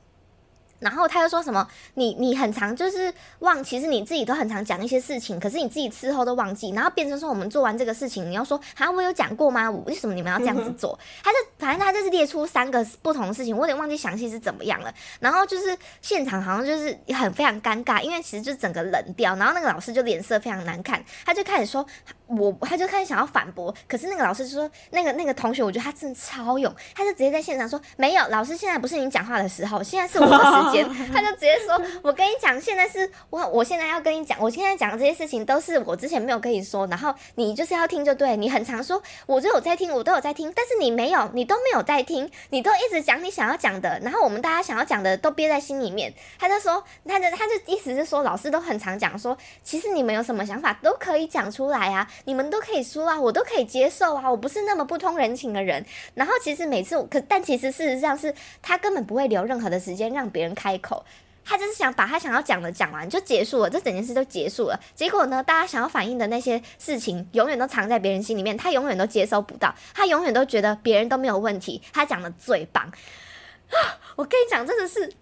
然后他又说什么？你你很常就是忘，其实你自己都很常讲一些事情，可是你自己事后都忘记，然后变成说我们做完这个事情，你要说啊，我有讲过吗？为什么你们要这样子做？他就反正他就是列出三个不同的事情，我有点忘记详细是怎么样了。然后就是现场好像就是很非常尴尬，因为其实就整个冷掉，然后那个老师就脸色非常难看，他就开始说。我他就开始想要反驳，可是那个老师就说，那个那个同学，我觉得他真的超勇，他就直接在现场说，没有，老师现在不是你讲话的时候，现在是我的时间，他就直接说，我跟你讲，现在是我，我现在要跟你讲，我现在讲的这些事情都是我之前没有跟你说，然后你就是要听就对，你很常说，我就有在听，我都有在听，但是你没有，你都没有在听，你都一直讲你想要讲的，然后我们大家想要讲的都憋在心里面，他就说，他就他就意思是说，老师都很常讲说，其实你们有什么想法都可以讲出来啊。你们都可以说啊，我都可以接受啊，我不是那么不通人情的人。然后其实每次，可但其实事实上是他根本不会留任何的时间让别人开口，他就是想把他想要讲的讲完就结束了，这整件事就结束了。结果呢，大家想要反映的那些事情，永远都藏在别人心里面，他永远都接收不到，他永远都觉得别人都没有问题，他讲的最棒啊。我跟你讲，真的是。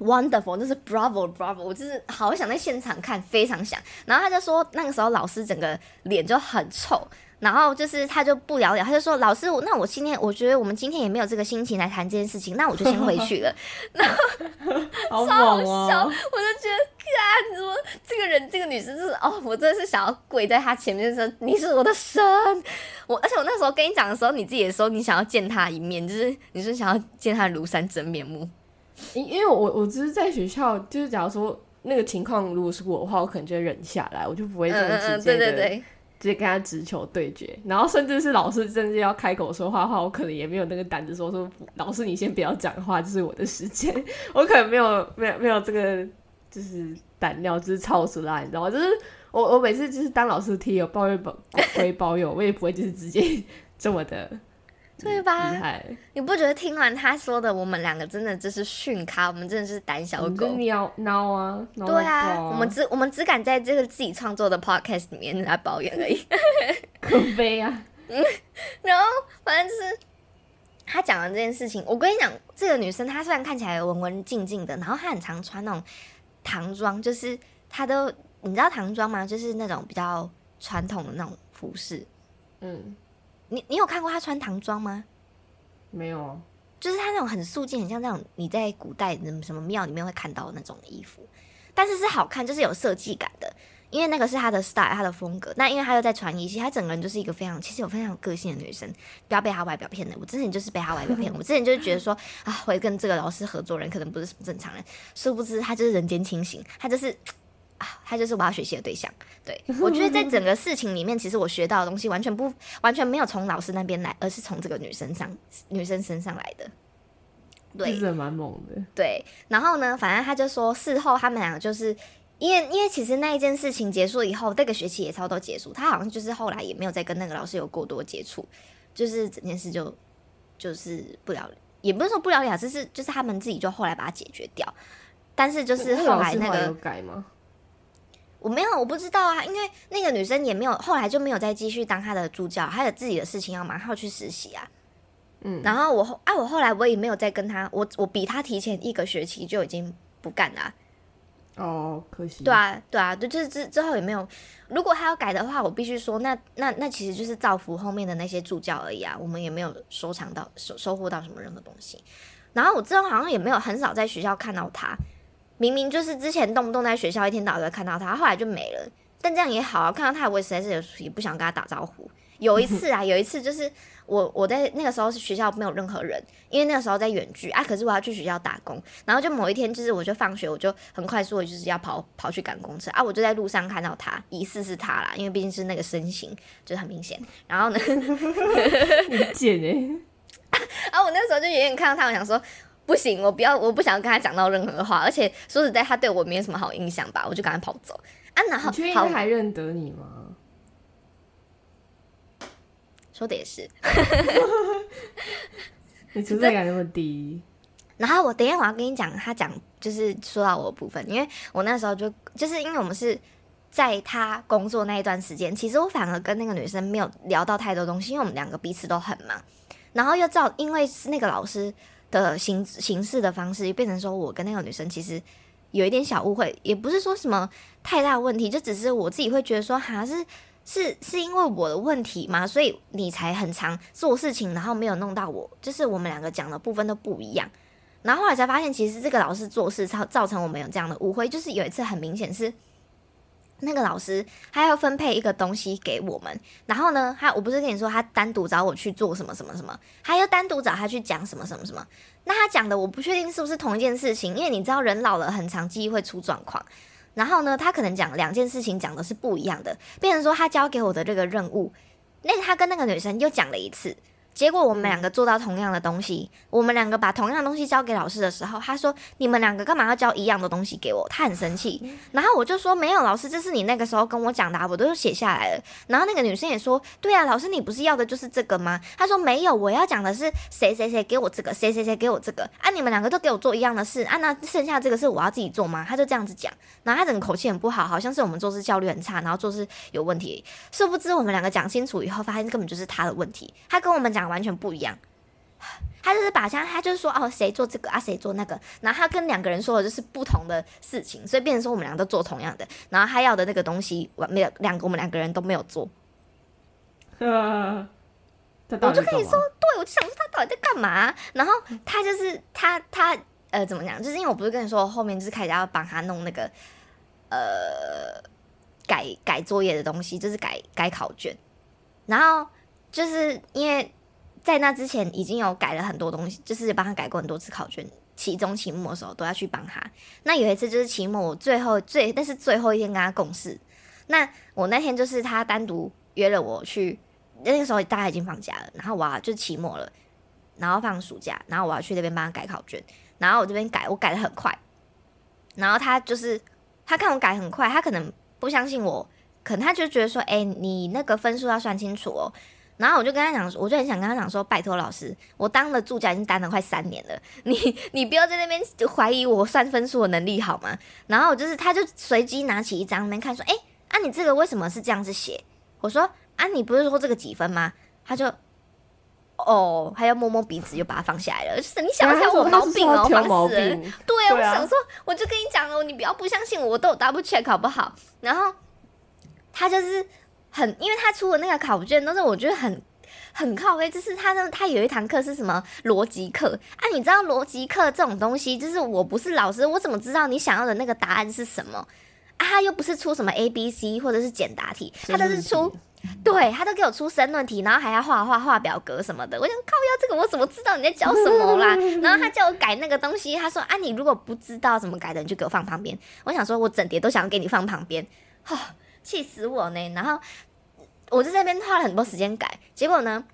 Wonderful，就是 Bravo，Bravo，我就是好想在现场看，非常想。然后他就说，那个时候老师整个脸就很臭，然后就是他就不了了，他就说，老师，那我今天我觉得我们今天也没有这个心情来谈这件事情，那我就先回去了。然后超好笑，我就觉得，看怎么这个人，这个女生就是哦，我真的是想要跪在他前面说，你是我的神。我而且我那时候跟你讲的时候，你自己也说你想要见他一面，就是你是想要见他庐山真面目。因因为我我只是在学校，就是假如说那个情况如果是我的话，我可能就会忍下来，我就不会这么直接的直接跟他直球对决。然后甚至是老师真的要开口说话的话，我可能也没有那个胆子说说老师你先不要讲话，这是我的时间。我可能没有没有没有这个就是胆量，就是超出来，你知道吗？就是我我每次就是当老师踢有抱怨抱 归抱怨，我也不会就是直接 这么的。对吧？你不觉得听完他说的，我们两个真的就是训咖，我们真的是胆小狗，孬孬啊！对啊，我们只我们只敢在这个自己创作的 podcast 里面来抱怨而已，可悲啊！然后反正就是他讲的这件事情，我跟你讲，这个女生她虽然看起来文文静静的，然后她很常穿那种唐装，就是她都你知道唐装吗？就是那种比较传统的那种服饰。嗯，你你有看过她穿唐装吗？没有啊，就是她那种很素净，很像那种你在古代的什么庙里面会看到的那种衣服，但是是好看，就是有设计感的。因为那个是她的 style，她的风格。那因为她又在传艺系，她整个人就是一个非常，其实有非常有个性的女生。不要被她外表骗了，我之前就是被她外表骗。我之前就是觉得说啊，会跟这个老师合作人可能不是什么正常人，殊不知她就是人间清醒，她就是啊，她就是我要学习的对象。对我觉得在整个事情里面，其实我学到的东西完全不完全没有从老师那边来，而是从这个女生上女生身上来的。对，真的蛮猛的。对，然后呢，反正他就说事后他们两个就是。因为因为其实那一件事情结束以后，这个学期也差不多结束，他好像就是后来也没有再跟那个老师有过多接触，就是整件事就就是不了，也不是说不了了之，是就是他们自己就后来把它解决掉。但是就是后来那个改吗？我没有，我不知道啊，因为那个女生也没有后来就没有再继续当她的助教，还有自己的事情要忙，他要去实习啊。嗯，然后我后啊，我后来我也没有再跟她，我我比她提前一个学期就已经不干了。哦，可惜。对啊，对啊，对，就是之之后也没有。如果他要改的话，我必须说，那那那其实就是造福后面的那些助教而已啊。我们也没有收藏到收收获到什么任何东西。然后我之后好像也没有很少在学校看到他，明明就是之前动不动在学校一天到晚看到他，后来就没了。但这样也好啊，看到他我也实在是也不想跟他打招呼。有一次啊，有一次就是我我在那个时候是学校没有任何人，因为那个时候在远距啊，可是我要去学校打工，然后就某一天就是我就放学我就很快速的就是要跑跑去赶公车啊，我就在路上看到他，疑似是他啦，因为毕竟是那个身形就是很明显，然后呢，贱哎，啊我那时候就远远看到他，我想说不行，我不要我不想跟他讲到任何话，而且说实在他对我没有什么好印象吧，我就赶快跑走啊，然后他还认得你吗？说的也是，你存在感那么低。然后我等一下我要跟你讲，他讲就是说到我的部分，因为我那时候就就是因为我们是在他工作那一段时间，其实我反而跟那个女生没有聊到太多东西，因为我们两个彼此都很忙。然后又照因为是那个老师的形形式的方式，变成说我跟那个女生其实有一点小误会，也不是说什么太大问题，就只是我自己会觉得说像是。是是因为我的问题吗？所以你才很常做事情，然后没有弄到我，就是我们两个讲的部分都不一样。然后后来才发现，其实这个老师做事造造成我们有这样的误会。就是有一次很明显是那个老师他要分配一个东西给我们，然后呢，他我不是跟你说他单独找我去做什么什么什么，他又单独找他去讲什么什么什么。那他讲的我不确定是不是同一件事情，因为你知道人老了很长记忆会出状况。然后呢，他可能讲两件事情讲的是不一样的，变成说他交给我的这个任务，那他跟那个女生又讲了一次。结果我们两个做到同样的东西，我们两个把同样的东西交给老师的时候，他说：“你们两个干嘛要交一样的东西给我？”他很生气。然后我就说：“没有，老师，这是你那个时候跟我讲的，我都写下来了。”然后那个女生也说：“对啊，老师，你不是要的就是这个吗？”他说：“没有，我要讲的是谁谁谁给我这个，谁谁谁给我这个啊！你们两个都给我做一样的事啊，那剩下这个是我要自己做吗？”他就这样子讲，然后他整个口气很不好，好像是我们做事效率很差，然后做事有问题。殊不知我们两个讲清楚以后，发现根本就是他的问题，他跟我们讲完全不一样。他就是把像他就是说哦，谁做这个啊，谁做那个，然后他跟两个人说的就是不同的事情，所以变成说我们两个都做同样的，然后他要的那个东西，我没有两个，我们两个人都没有做。我就跟你说，对，我就想说他到底在干嘛？然后他就是他他呃怎么讲？就是因为我不是跟你说后面就是开始要帮他弄那个呃改改作业的东西，就是改改考卷，然后就是因为。在那之前已经有改了很多东西，就是帮他改过很多次考卷，期中、期末的时候都要去帮他。那有一次就是期末，我最后最那是最后一天跟他共事。那我那天就是他单独约了我去，那个时候大家已经放假了，然后我要就期末了，然后放暑假，然后我要去那边帮他改考卷，然后我这边改，我改的很快，然后他就是他看我改很快，他可能不相信我，可能他就觉得说，哎，你那个分数要算清楚哦。然后我就跟他讲，我就很想跟他讲说，拜托老师，我当了助教已经当了快三年了，你你不要在那边怀疑我算分数的能力好吗？然后我就是，他就随机拿起一张那边看，说，哎，啊你这个为什么是这样子写？我说，啊你不是说这个几分吗？他就，哦，还要摸摸鼻子，又把它放下来了。就是你想想我毛病哦，烦死了。对啊，我对啊想说，我就跟你讲了，你不要不相信我，我都有 double check 好不好？然后他就是很，因为他出的那个考卷都是我觉得很很靠背，就是他呢，他有一堂课是什么逻辑课啊？你知道逻辑课这种东西，就是我不是老师，我怎么知道你想要的那个答案是什么啊？他又不是出什么 A B C 或者是简答题，他都是出。对他都给我出申论题，然后还要画画画表格什么的。我想靠要这个我怎么知道你在教什么啦？然后他叫我改那个东西，他说啊你如果不知道怎么改的，你就给我放旁边。我想说我整叠都想给你放旁边，哈、气死我呢！然后我就在那边花了很多时间改，结果呢？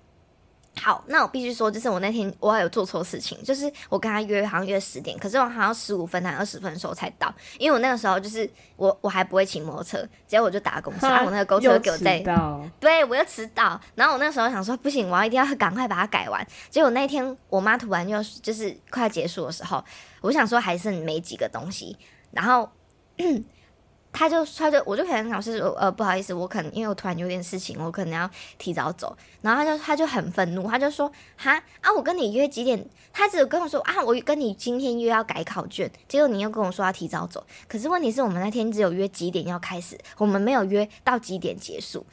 好，那我必须说，就是我那天我还有做错事情，就是我跟他约好像约十点，可是我好像十五分还二十分的时候才到，因为我那个时候就是我我还不会骑摩托车，结果我就打公车，啊我那个公车又给我在对，我又迟到，然后我那时候想说不行，我要一定要赶快把它改完。结果那天我妈突然又就是快结束的时候，我想说还剩没几个东西，然后他就他就我就可能老师说呃不好意思，我可能因为我突然有点事情，我可能要提早走。然后他就他就很愤怒，他就说哈啊我跟你约几点？他只有跟我说啊我跟你今天约要改考卷，结果你又跟我说要提早走。可是问题是我们那天只有约几点要开始，我们没有约到几点结束。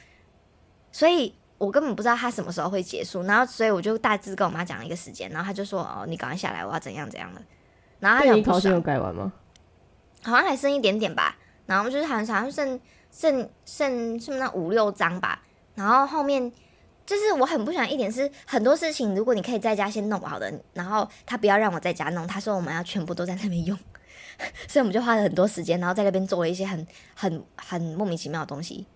所以我根本不知道他什么时候会结束，然后所以我就大致跟我妈讲了一个时间，然后他就说哦，你赶快下来，我要怎样怎样的。然后他对就你考卷有，改完吗？好像还剩一点点吧，然后就是好像好像剩剩剩剩那五六张吧，然后后面。就是我很不喜欢一点是很多事情，如果你可以在家先弄好的，然后他不要让我在家弄，他说我们要全部都在那边用，所以我们就花了很多时间，然后在那边做了一些很很很莫名其妙的东西。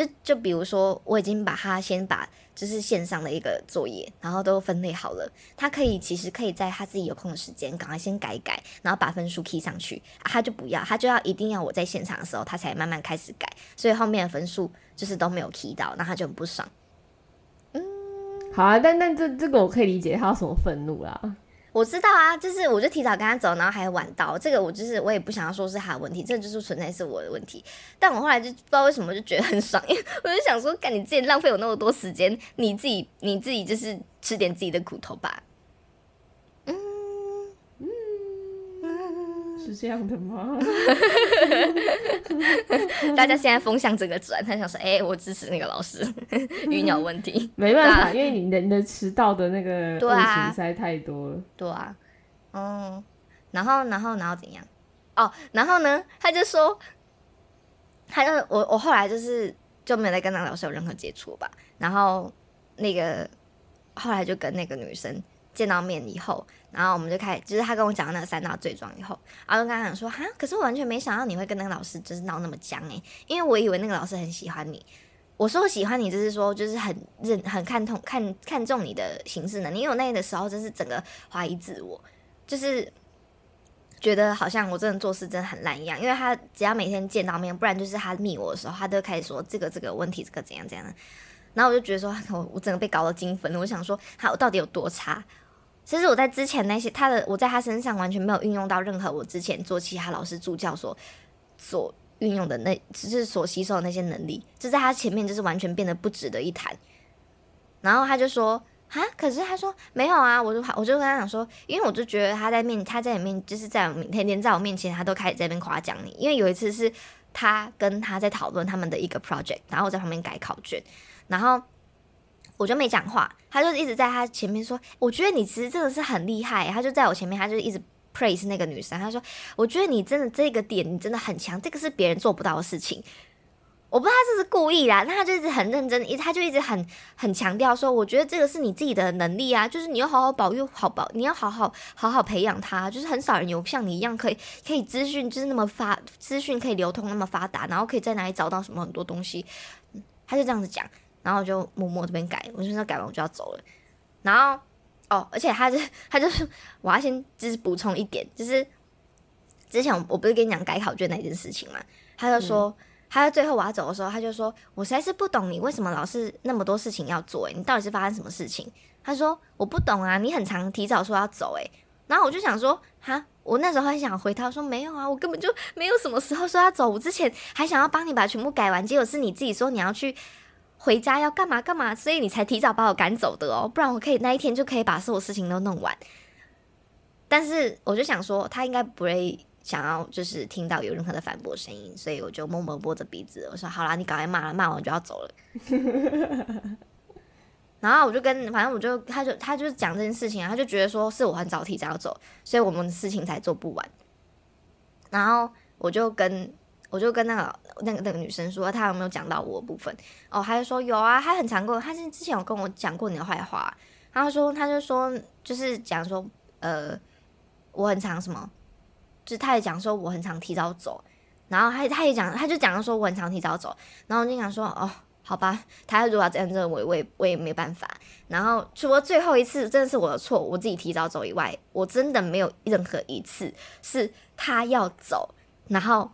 就就比如说，我已经把它先把就是线上的一个作业，然后都分类好了，他可以其实可以在他自己有空的时间，赶快先改一改，然后把分数 key 上去、他就不要，他就要一定要我在现场的时候，他才慢慢开始改，所以后面的分数就是都没有 key 到，那他就很不爽。嗯好啊，但但这这个我可以理解他有什么愤怒啦。我知道啊，就是我就提早跟他走，然后还晚到，这个我就是我也不想要说是他的问题，这就是存在是我的问题。但我后来就不知道为什么就觉得很爽，因为我就想说，干你自己浪费我那么多时间，你自己你自己就是吃点自己的苦头吧。是这样的吗？大家现在风向整个转，他想说，哎、我支持那个老师，鱼鸟问题。没办法，因为你的你的迟到的那个恶行实在太多了。对啊，嗯，然后然后然后怎样？哦，然后呢，他就说，他就我我后来就是就没有再跟那个老师有任何接触吧。然后那个后来就跟那个女生见到面以后，然后我们就开始，就是他跟我讲那个三大罪状以后，然后就跟他讲说，哈，可是我完全没想到你会跟那个老师就是闹那么僵诶、因为我以为那个老师很喜欢你。我说我喜欢你，就是说，就是很认、很看重、看看重你的行事能力。因为我那的时候真是整个怀疑自我，就是觉得好像我真的做事真的很烂一样。因为他只要每天见到面，不然就是他密我的时候，他都开始说这个这个问题，这个怎样怎样的。然后我就觉得说，我我整个被搞到精分了。我想说，他我到底有多差？其实我在之前那些他的，我在他身上完全没有运用到任何我之前做其他老师助教所所运用的那，就是所吸收的那些能力，就在他前面就是完全变得不值得一谈。然后他就说啊，可是他说没有啊，我就我就跟他讲说，因为我就觉得他在面他在里面就是在我面天天在我面前，他都开始在那边夸奖你。因为有一次是他跟他在讨论他们的一个 project，然后我在旁边改考卷，然后我就没讲话，他就一直在他前面说，我觉得你其实真的是很厉害。他就在我前面，他就一直 praise 那个女生，他说，我觉得你真的这个点你真的很强，这个是别人做不到的事情。我不知道他是不是故意啦，那他就一直很认真，一他就一直很很强调说，我觉得这个是你自己的能力啊，就是你要好好保育好保，你要好好好好培养他，就是很少人有像你一样可以可以资讯就是那么发资讯可以流通那么发达，然后可以在哪里找到什么很多东西，他就这样子讲，然后我就默默这边改，我就说改完我就要走了，然后哦，而且他就他就是我要先就是补充一点，就是之前我我不是跟你讲改考卷那件事情嘛，他就说。他在最后我要走的时候，他就说：“我实在是不懂你为什么老是那么多事情要做、欸，你到底是发生什么事情？”他说：“我不懂啊，你很常提早说要走、欸，然后我就想说：“哈，我那时候很想回他说没有啊，我根本就没有什么时候说要走，我之前还想要帮你把全部改完，结果是你自己说你要去。”回家要干嘛干嘛，所以你才提早把我赶走的哦，不然我可以那一天就可以把所有事情都弄完。但是我就想说，他应该不会想要就是听到有任何的反驳声音，所以我就默默拨着鼻子，我说好啦，你赶快骂了，骂完我就要走了。然后我就跟，反正我就，他就他就讲这件事情啊，他就觉得说是我很早提早走，所以我们的事情才做不完。然后我就跟我就跟那个那个那个女生说，她有没有讲到我部分？哦，她就说有啊，她很常跟我，他是之前有跟我讲过你的坏话。她说，她就说，就是讲说，呃，我很常什么，就是他也讲说我很常提早走，然后她她也讲，她就讲说我很常提早走，然后我就想说，哦。好吧，她如果这样认为，我也我也没办法。然后除了最后一次真的是我的错，我自己提早走以外，我真的没有任何一次是他要走，然后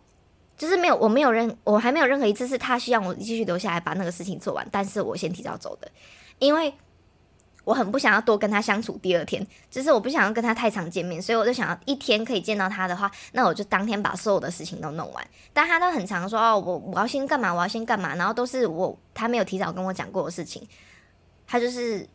就是没有，我没有任，我还没有任何一次是他需要我继续留下来把那个事情做完，但是我先提早走的，因为。我很不想要多跟他相处第二天，就是我不想要跟他太常见面，所以我就想要一天可以见到他的话，那我就当天把所有的事情都弄完。但他都很常说哦，我我要先干嘛，我要先干嘛，然后都是我他没有提早跟我讲过的事情，他就是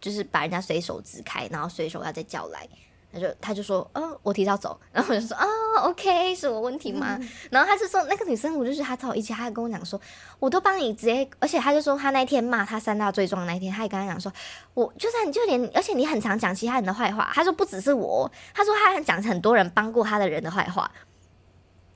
就是把人家随手支开，然后随手要再叫来。他就他就说，嗯，我提早走，然后我就说，啊，OK，是我问题吗？然后他就说，那个女生，我就是他找我一起，他还跟我讲说，我都帮你直接，而且他就说，他那天骂他三大罪状那一天，他也跟他讲说，我就算你就连，而且你很常讲其他人的坏话，他说不只是我，他说他还讲很多人帮过他的人的坏话，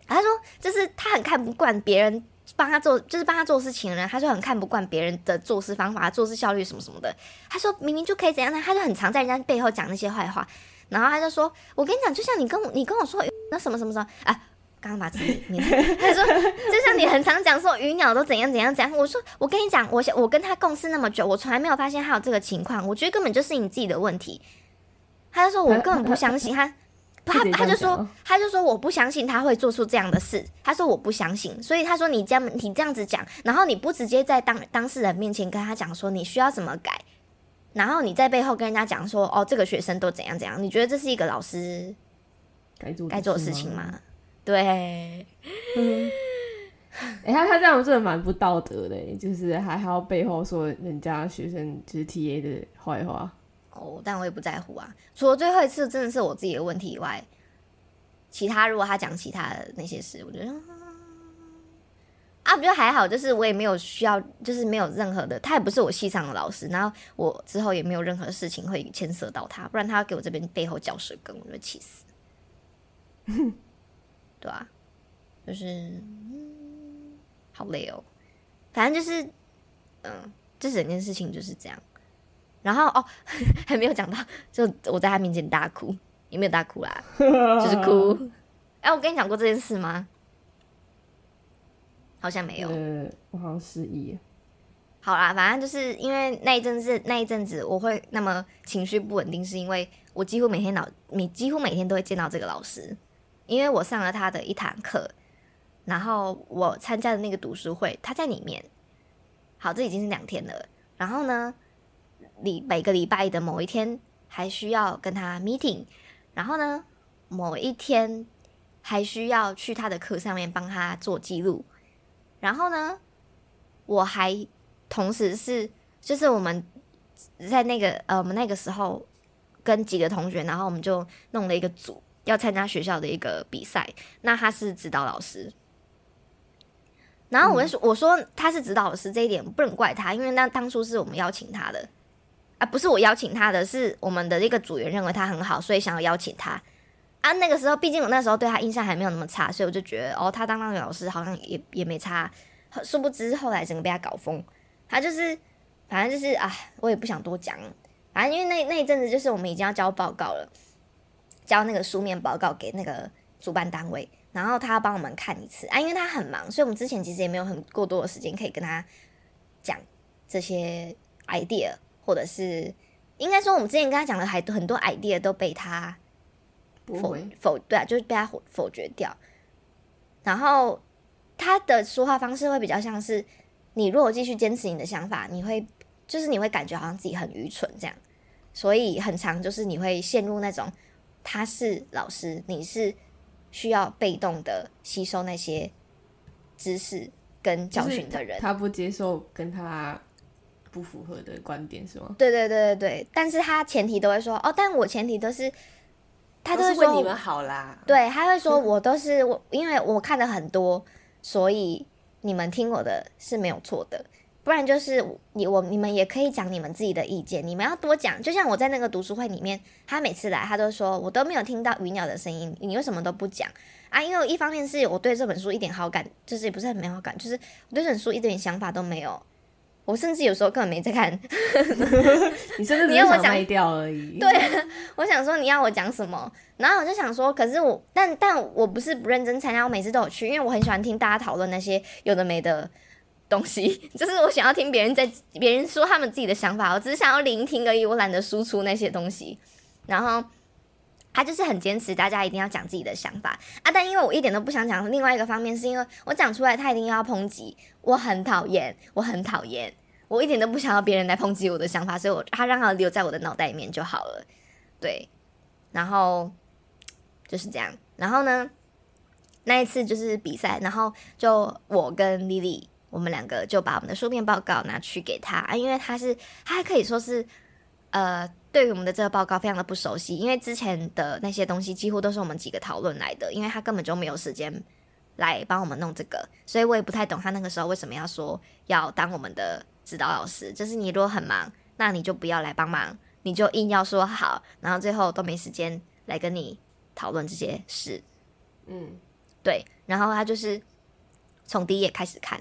他说就是他很看不惯别人帮他做，就是帮他做事情的人，他就很看不惯别人的做事方法、做事效率什么什么的，他说明明就可以怎样呢，他就很常在人家背后讲那些坏话。然后他就说：“我跟你讲，就像你跟我，你跟我说那什么什么什么，啊，刚刚把自己你他说 就像你很常讲说鱼鸟都怎样怎样怎样。我说我跟你讲，我我跟他共事那么久，我从来没有发现他有这个情况。我觉得根本就是你自己的问题。他就说我根本不相信他，他他就说他就说我不相信他会做出这样的事。他说我不相信，所以他说你这样你这样子讲，然后你不直接在当当事人面前跟他讲说你需要怎么改。”然后你在背后跟人家讲说，哦，这个学生都怎样怎样，你觉得这是一个老师该做该做的事情吗？对，嗯，哎，他他这样真的蛮不道德的，就是还还要背后说人家学生就是 T A 的坏话。哦，但我也不在乎啊。除了最后一次真的是我自己的问题以外，其他如果他讲其他的那些事，我觉得。啊，不就还好，就是我也没有需要，就是没有任何的，他也不是我戏上的老师，然后我之后也没有任何事情会牵涉到他，不然他要给我这边背后嚼舌根，我就气死。对啊，就是好累哦，反正就是，嗯，这整件事情就是这样。然后哦，还没有讲到，就我在他面前大哭，也没有大哭啦，就是哭。哎，我跟你讲过这件事吗？好像没有，我好像失忆。好啦，反正就是因为那一阵子，那一阵子我会那么情绪不稳定，是因为我几乎每天老，你几乎每天都会见到这个老师，因为我上了他的一堂课，然后我参加的那个读书会，他在里面。好，这已经是两天了。然后呢，礼每个礼拜的某一天还需要跟他 meeting，然后呢，某一天还需要去他的课上面帮他做记录。然后呢，我还同时是，就是我们在那个呃，我们那个时候跟几个同学，然后我们就弄了一个组，要参加学校的一个比赛。那他是指导老师，然后我就说，我说他是指导老师这一点不能怪他，因为那当初是我们邀请他的，啊，不是我邀请他的，是我们的一个组员认为他很好，所以想要邀请他。啊，那个时候，毕竟我那时候对他印象还没有那么差，所以我就觉得，哦，他当那个老师好像也也没差。殊不知后来整个被他搞疯，他就是，反正就是啊，我也不想多讲。反正因为那那一阵子，就是我们已经要交报告了，交那个书面报告给那个主办单位，然后他要帮我们看一次啊，因为他很忙，所以我们之前其实也没有很过多的时间可以跟他讲这些 idea，或者是应该说我们之前跟他讲的还很多 idea 都被他。否否对啊，就是被他否否决掉。然后他的说话方式会比较像是，你如果继续坚持你的想法，你会就是你会感觉好像自己很愚蠢这样。所以很长就是你会陷入那种他是老师，你是需要被动的吸收那些知识，跟教训的人。他不接受跟他不符合的观点是吗？对对对对对，但是他前提都会说哦，但我前提都是他都会说你们好啦。对，他会说 我都是我，因为我看的很多，所以你们听我的是没有错的。不然就是你我你们也可以讲你们自己的意见，你们要多讲。就像我在那个读书会里面，他每次来，他都说我都没有听到鱼鸟的声音，你为什么都不讲啊？因为一方面是我对这本书一点好感，就是也不是很没好感，就是我对这本书一点想法都没有。我甚至有时候根本没在看，你甚至你要我讲掉而已。对，我想说你要我讲什么，然后我就想说，可是我但但我不是不认真参加，我每次都有去，因为我很喜欢听大家讨论那些有的没的东西，就是我想要听别人在别人说他们自己的想法，我只是想要聆听而已，我懒得输出那些东西。然后他就是很坚持，大家一定要讲自己的想法啊，但因为我一点都不想讲，另外一个方面是因为我讲出来，他一定要抨击，我很讨厌，我很讨厌。我一点都不想要别人来抨击我的想法，所以我他让他留在我的脑袋里面就好了。对，然后就是这样。然后呢，那一次就是比赛，然后就我跟丽丽，我们两个就把我们的书面报告拿去给他啊，因为他是他还可以说是呃，对于我们的这个报告非常的不熟悉，因为之前的那些东西几乎都是我们几个讨论来的，因为他根本就没有时间来帮我们弄这个，所以我也不太懂他那个时候为什么要说要当我们的指导老师。就是你如果很忙，那你就不要来帮忙，你就硬要说好，然后最后都没时间来跟你讨论这些事。嗯，对，然后他就是从第一页开始看，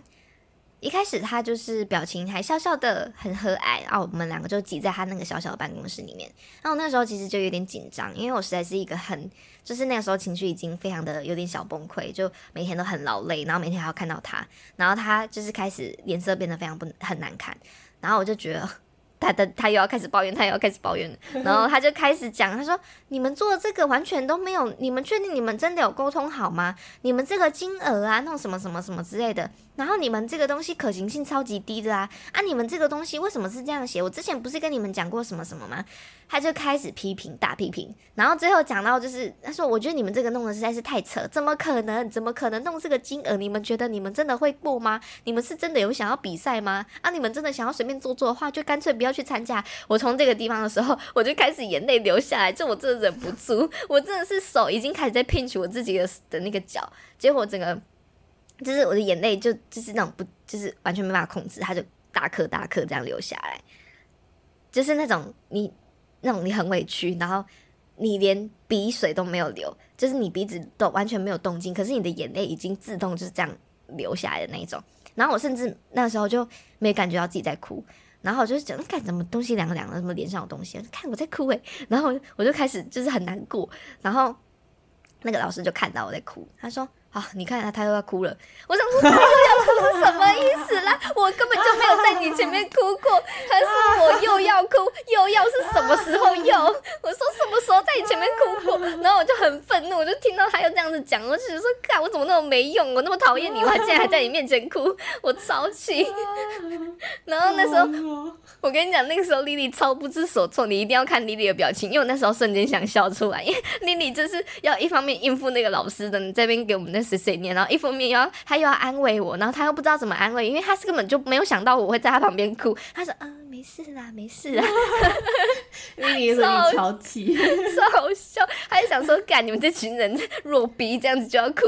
一开始他就是表情还笑笑的，很和蔼，然后我们两个就挤在他那个小小的办公室里面。然后那时候其实就有点紧张，因为我实在是一个很，就是那个时候情绪已经非常的有点小崩溃，就每天都很劳累，然后每天还要看到他，然后他就是开始脸色变得非常不很难看，然后我就觉得。他的他又要开始抱怨，他又要开始抱怨，然后他就开始讲，他说：“你们做这个完全都没有，你们确定你们真的有沟通好吗？你们这个金额啊，弄什么什么什么之类的，然后你们这个东西可行性超级低的啊啊！你们这个东西为什么是这样写？我之前不是跟你们讲过什么什么吗？”他就开始批评，大批评，然后最后讲到就是他说：“我觉得你们这个弄的实在是太扯，怎么可能？怎么可能弄这个金额？你们觉得你们真的会过吗？你们是真的有想要比赛吗？啊，你们真的想要随便做做的话，就干脆不要去参加。”我从这个地方的时候，我就开始眼泪流下来，这我真的忍不住，我真的是手已经开始在 pinch 我自己的的那个脚，结果整个就是我的眼泪就就是那种不就是完全没办法控制，它就大颗大颗这样流下来，就是那种你那种你很委屈，然后你连鼻水都没有流，就是你鼻子都完全没有动静，可是你的眼泪已经自动就是这样流下来的那一种，然后我甚至那时候就没感觉到自己在哭。然后我就讲，看怎么东西凉凉的，什么脸上有东西，看我在哭诶，然后我就开始就是很难过，然后那个老师就看到我在哭，他说：“啊，你看他他又要哭了。”我想说 他又要哭是什么意思啦？我根本就没有在你前面哭过，还是我又要哭又要是什么时候又？我说什么时候在你前面哭过？然后我就很愤怒，我就听到他又这样子讲，我只是说，看我怎么那么没用，我那么讨厌你，我还竟然还在你面前哭，我超气。然后那时候。我跟你讲，那个时候丽丽超不知所措，你一定要看丽丽的表情，因为我那时候瞬间想笑出来，因为丽丽就是要一方面应付那个老师的你这边给我们那碎碎念，然后一方面要他又要安慰我，然后他又不知道怎么安慰，因为他是根本就没有想到我会在他旁边哭，他说啊没事啦没事啦，丽丽说你超气，超好笑，他就想说干你们这群人弱逼这样子就要哭，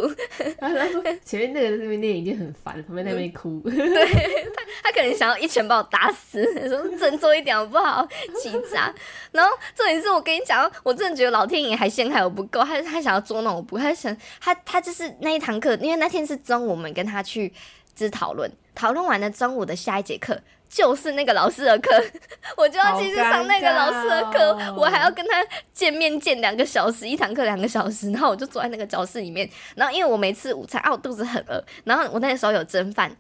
他说前面那个那边念已经很烦，旁边那边哭，对他他可能想要一拳把我打死，说振作一点好不好？气炸！然后重点是我跟你讲，我真的觉得老天爷还陷害我不够，他他想要捉弄我不，他想他他就是那一堂课，因为那天是中午，我们跟他去就是讨论，讨论完了中午的下一节课就是那个老师的课，我就要继续上那个老师的课，我还要跟他见面见两个小时，一堂课两个小时，然后我就坐在那个教室里面，然后因为我没吃午餐啊，我肚子很饿，然后我那个时候有蒸饭，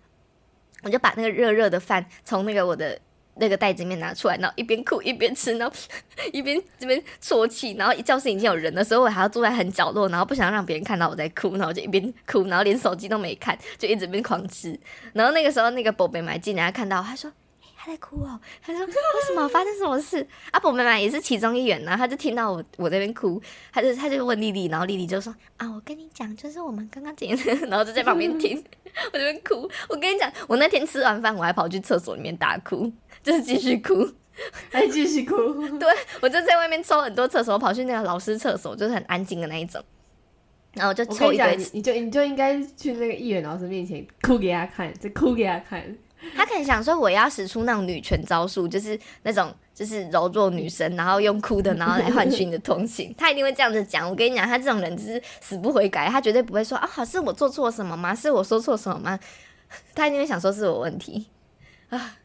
我就把那个热热的饭从那个我的那个袋子里面拿出来，然后一边哭 一边吃，然后 一边这边啜泣，然后教室已经有人的时候我还要坐在很角落，然后不想让别人看到我在哭，然后就一边哭，然后连手机都没看，就一直边狂吃。然后那个时候那个宝贝买进来，他看到他说：“他在哭哦。他说为什么发生什么事？阿婆妈妈也是其中一员呢，他就听到我我这边哭，他就他就问丽丽，然后丽丽就说啊，我跟你讲，就是我们刚刚怎样，然后就在旁边听，我这边哭。我跟你讲，我那天吃完饭，我还跑去厕所里面大哭，就是继续哭，还继续哭。对我就在外面抽很多厕所，跑去那个老师厕所，就是很安静的那一种。然后就抽一堆，你就你就应该去那个议员老师面前哭给他看，就哭给他看。他可能想说，我要使出那种女权招数，就是那种就是柔弱女生，然后用哭的，然后来换取你的同情。他一定会这样子讲。我跟你讲，他这种人就是死不悔改，他绝对不会说啊，好是我做错什么吗？是我说错什么吗？他一定会想说是我问题啊。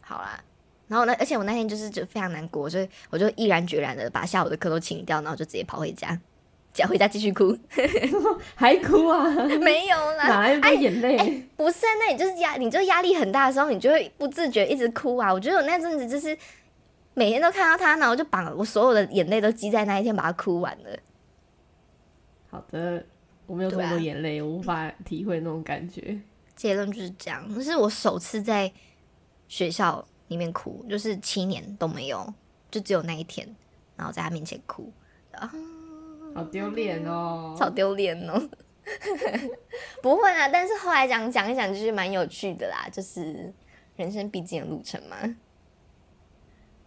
好啦，然后呢，而且我那天就是就非常难过，所以我就毅然决然的把下午的课都请掉，然后就直接跑回家。讲回家继续哭，还哭啊？没有啦，哪来的眼泪？不是，那你就是压，你就压力很大的时候，你就会不自觉一直哭啊。我觉得我那阵子就是每天都看到他，然后就把我所有的眼泪都积在那一天，把它哭完了。好的，我没有这么多眼泪，我无法体会那种感觉。结论就是这样，那是我首次在学校里面哭，就是七年都没有，就只有那一天，然后在他面前哭啊。好丢脸哦！好丢脸哦！不会啊，但是后来讲讲一讲，就是蛮有趣的啦，就是人生必经的路程嘛。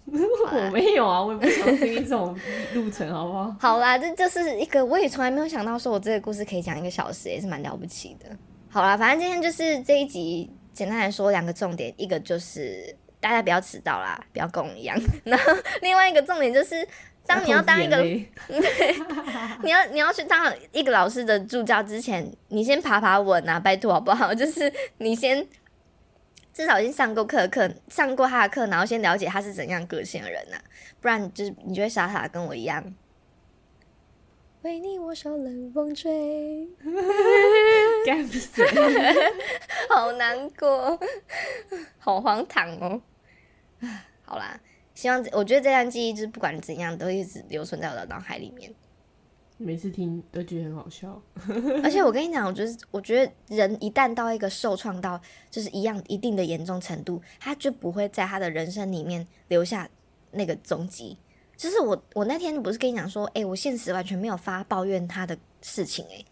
我没有啊，我也不想经历这种路程，好不好？好啦，这就是一个我也从来没有想到，说我这个故事可以讲一个小时，也是蛮了不起的。好啦，反正今天就是这一集，简单来说两个重点，一个就是大家不要迟到啦，不要跟我一样。然后另外一个重点就是。当你要当一个，对，你要你要去当一个老师的助教之前，你先爬爬稳啊，拜托好不好？就是你先至少先上过课课，上过他的课，然后先了解他是怎样个性的人呐，不然就是你就会傻傻跟我一样。为你我受冷风吹，干不死，好难过，好荒唐哦。好啦。希望我觉得这段记忆就是不管怎样都一直留存在我的脑海里面。每次听都觉得很好笑。而且我跟你讲，我觉得我觉得人一旦到一个受创到就是一样一定的严重程度，他就不会在他的人生里面留下那个踪迹。就是我我那天不是跟你讲说，哎，我现实完全没有发抱怨他的事情，哎，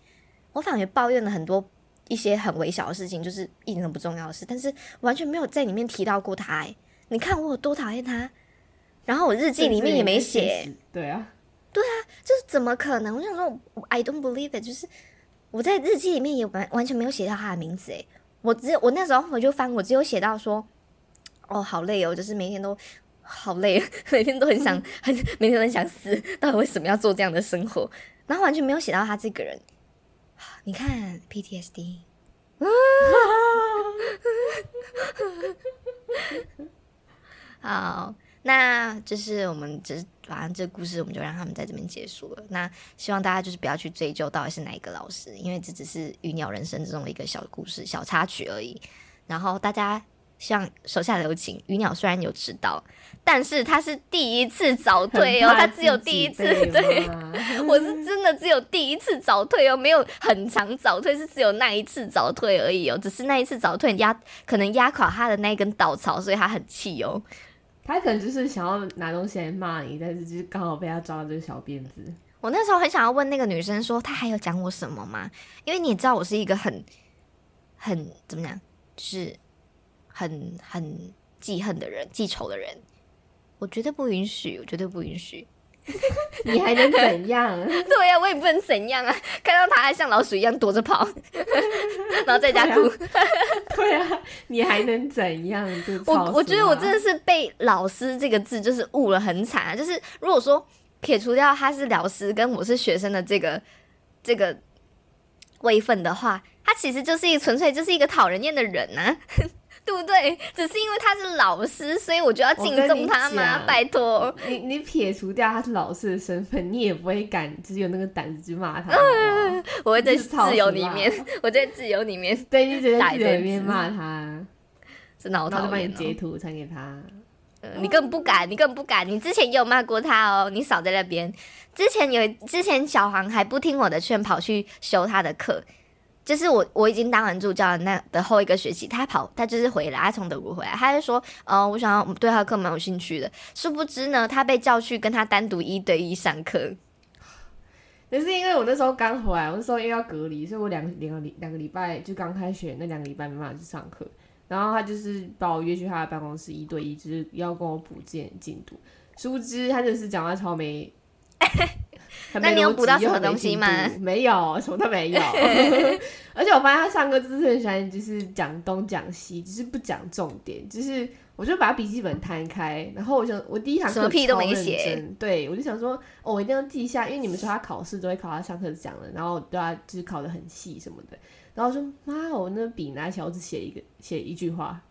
我反而抱怨了很多一些很微小的事情，就是一点都不重要的事，但是完全没有在里面提到过他。哎，你看我有多讨厌他。然后我日记里面也没写，对啊，对啊，就是怎么可能？我想说，I don't believe it，就是我在日记里面也完完全没有写到他的名字诶，我只有我那时候我就翻，我只有写到说，哦，好累哦，就是每天都好累，每天都很想 很每天都很想死，到底为什么要做这样的生活？然后完全没有写到他这个人，你看 PTSD，好。那就是我们，只是反正这故事我们就让他们在这边结束了。那希望大家就是不要去追究到底是哪一个老师，因为这只是鱼鸟人生之中的一个小故事、小插曲而已。然后大家向手下留情，鱼鸟虽然有迟到，但是他是第一次早退哦，他只有第一次，对，我是真的只有第一次早退哦，没有很长早退，是只有那一次早退而已哦，只是那一次早退压可能压垮他的那根稻草，所以他很气哦。他可能就是想要拿东西来骂你，但是就是刚好被他抓到这个小辫子。我那时候很想要问那个女生说，她还有讲我什么吗？因为你也知道我是一个很很怎么讲，就是很很记恨的人，记仇的人。我绝对不允许，我绝对不允许。你还能怎样？对呀，我也不能怎样啊！看到他还像老鼠一样躲着跑，然后在家哭。对啊，你还能怎样？我我觉得我真的是被“老师”这个字就是误了很惨啊！就是如果说撇除掉他是老师跟我是学生的这个这个位分的话，他其实就是一个纯粹就是一个讨人厌的人呐。对不对？只是因为他是老师，所以我就要敬重他嘛。拜托，你你撇除掉他是老师的身份，你也不会敢只有那个胆子去骂他。我会在自由里面，我在自由里面，对你只在自由里面骂 他，真的好讨厌。截图传给他，你更不敢，你更不敢。你之前也有骂过他哦，你少在那边。之前有，之前小黄还不听我的劝，跑去修他的课。就是我我已经当完助教的那的后一个学期，他跑他就是回来，他从德国回来，他就说，呃，我想要对他课蛮有兴趣的。殊不知呢，他被叫去跟他单独一对一上课。那是因为我那时候刚回来，我那时候因为要隔离，所以我两个两个礼两个礼拜就刚开学那两个礼拜没办法去上课。然后他就是把我约去他的办公室一对一，就是要跟我补件进度。殊不知他就是讲话超没。那你有补到什么东西吗？没有，什么都没有。而且我发现他上课就是很喜欢，就是讲东讲西，只是不讲重点。就是我就把笔记本摊开，然后我想我第一堂课屁都没写，对我就想说，哦，我一定要记一下，因为你们说他考试都会考他上课讲的，然后对他就是考的很细什么的。然后说妈，我那笔拿起来，我只写一个写一句话，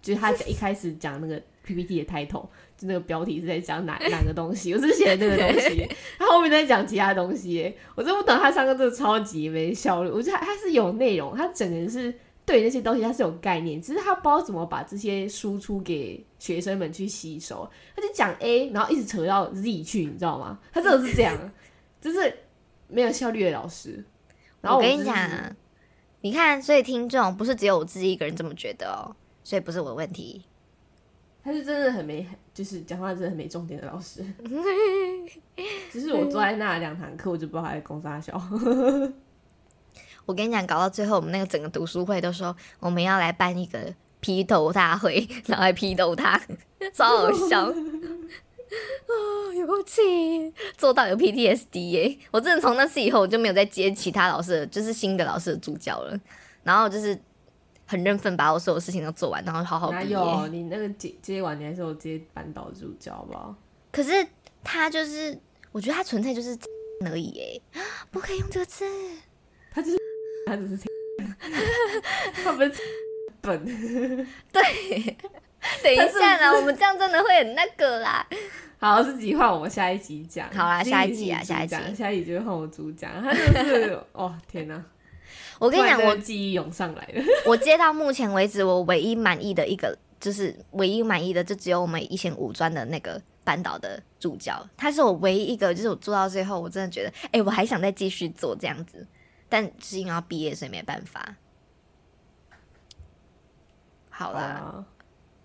就是他一开始讲那个 PPT 的 title。就那个标题是在讲哪哪个东西，我是写那个东西，他后面在讲其他东西，我真不懂他上课真的超级没效率。我觉得他是有内容，他整个人是对那些东西他是有概念，只是他不知道怎么把这些输出给学生们去吸收。他就讲 A，然后一直扯到 Z 去，你知道吗？他真的是这样，就是没有效率的老师。然后我跟你讲，你看，所以听众不是只有我自己一个人这么觉得哦，所以不是我的问题。他是真的很没，就是讲话真的很没重点的老师。只是我坐在那两堂课，我就不知道他在攻啥笑。我跟你讲，搞到最后，我们那个整个读书会都说我们要来办一个批斗大会，然后来批斗他，超好笑。啊，有气，做到有 PTSD 耶！我真的从那次以后，我就没有再接其他老师，就是新的老师的助教了。然后就是。很认份，把我所有事情都做完，然后好好毕业。哪有你那个接接完，你还是我接班导助教，好不好？可是他就是，我觉得他纯粹就是 而已，哎，不可以用这个字。他就是，他只是，他不是笨。对，等一下啦，我们这样真的会很那个啦。好，自己换我们下一集讲。好啦，下一集啊，下一集，下一集就换我主讲。他就是，哦，天哪！我跟你讲，我记忆涌上来了。我接到目前为止，我唯一满意的一个，就是唯一满意的，就只有我们以前五专的那个班导的助教，他是我唯一一个，就是我做到最后，我真的觉得，哎，我还想再继续做这样子，但是因为要毕业，所以没办法。好啦，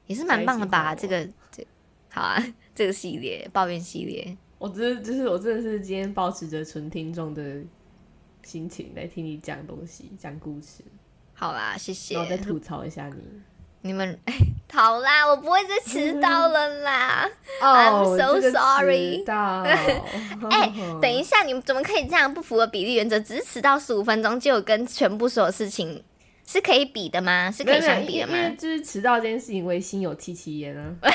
也是蛮棒的吧？这个这好啊，这个系列抱怨系列，我真的就是我真的是今天保持着纯听众的。心情来听你讲东西，讲故事。好啦，谢谢。然后再吐槽一下你。你们 好啦，我不会再迟到了啦。I'm so sorry。哎，等一下，你们怎么可以这样不符合比例原则？只是迟到十五分钟，就有跟全部所有事情是可以比的吗？是可以相比的吗？就是迟到这件事情，我心有戚戚焉啊。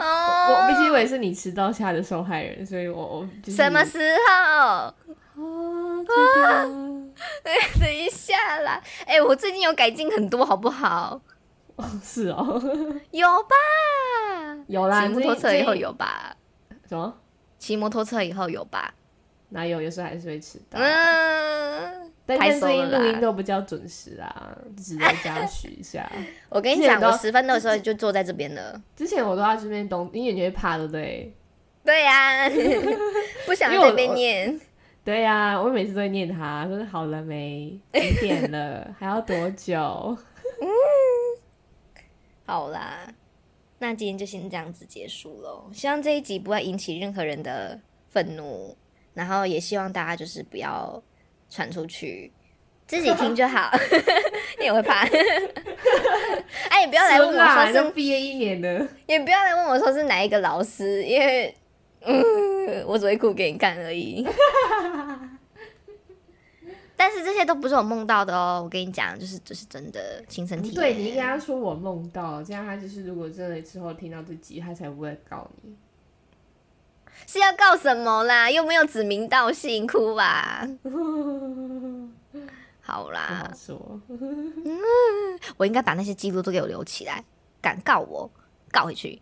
哦，我毕竟我也是你迟到下的受害人，所以我我什么时候？啊！哎，等一下啦！哎，我最近有改进很多，好不好？哦，是哦，有吧？有啦，骑摩托车以后有吧？什么？骑摩托车以后有吧？哪有？有时候还是会迟到。嗯，但最近录音都不叫准时啊，只在加许一下。我跟你讲，我十分的时候就坐在这边了。之前我都在这边懂，因为你会怕，对不对？对呀，不想在这边念。对呀，我每次都会念他，说好了没？几点了？还要多久？嗯，好啦，那今天就先这样子结束喽。希望这一集不会引起任何人的愤怒，然后也希望大家就是不要传出去，自己听就好。你也会怕？哎，也不要来问我说是毕业一年的，也不要来问我说是哪一个老师，因为。嗯，我只会哭给你看而已。但是这些都不是我梦到的哦，我跟你讲，就是这是真的亲身体验。对你应该说我梦到，这样他就是如果真的之后听到这集，他才不会告你。是要告什么啦？又没有指名道姓，哭吧。好啦，说，我应该把那些记录都给我留起来，敢告我，告回去。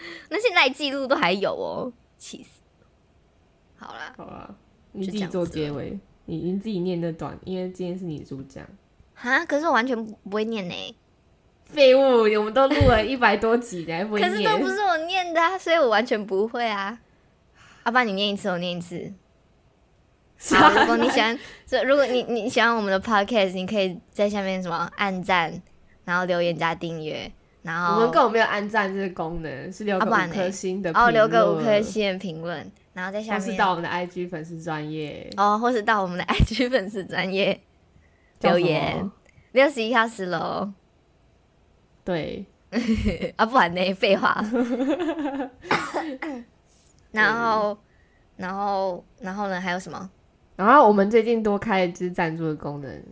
那现在记录都还有哦，气死！好啦，好啦，你自己做结尾，你你自己念的短，因为今天是你主讲。哈，可是我完全不会念呢。废物，我们都录了一百多集，你还不会念？可是都不是我念的，所以我完全不会啊。阿爸，你念一次，我念一次。好，如果你喜欢，这如果你你喜欢我们的 podcast，你可以在下面什么按赞，然后留言加订阅，然后我们根本没有按赞这个功能，是留个五颗星的哦留个五颗，星的评论，然后在下或是到我们的 IG 粉丝专业哦，或是到我们的 IG 粉丝专业留言。六十一号十楼对，啊，不然呢？废话。然后，然后，然后呢？还有什么？然后我们最近多开了就是赞助的功能，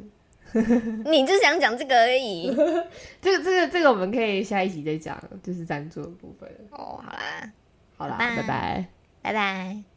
你就想讲这个而已。这个这个这个我们可以下一集再讲，就是赞助的部分。哦，好啦，好啦，拜拜拜拜。拜拜。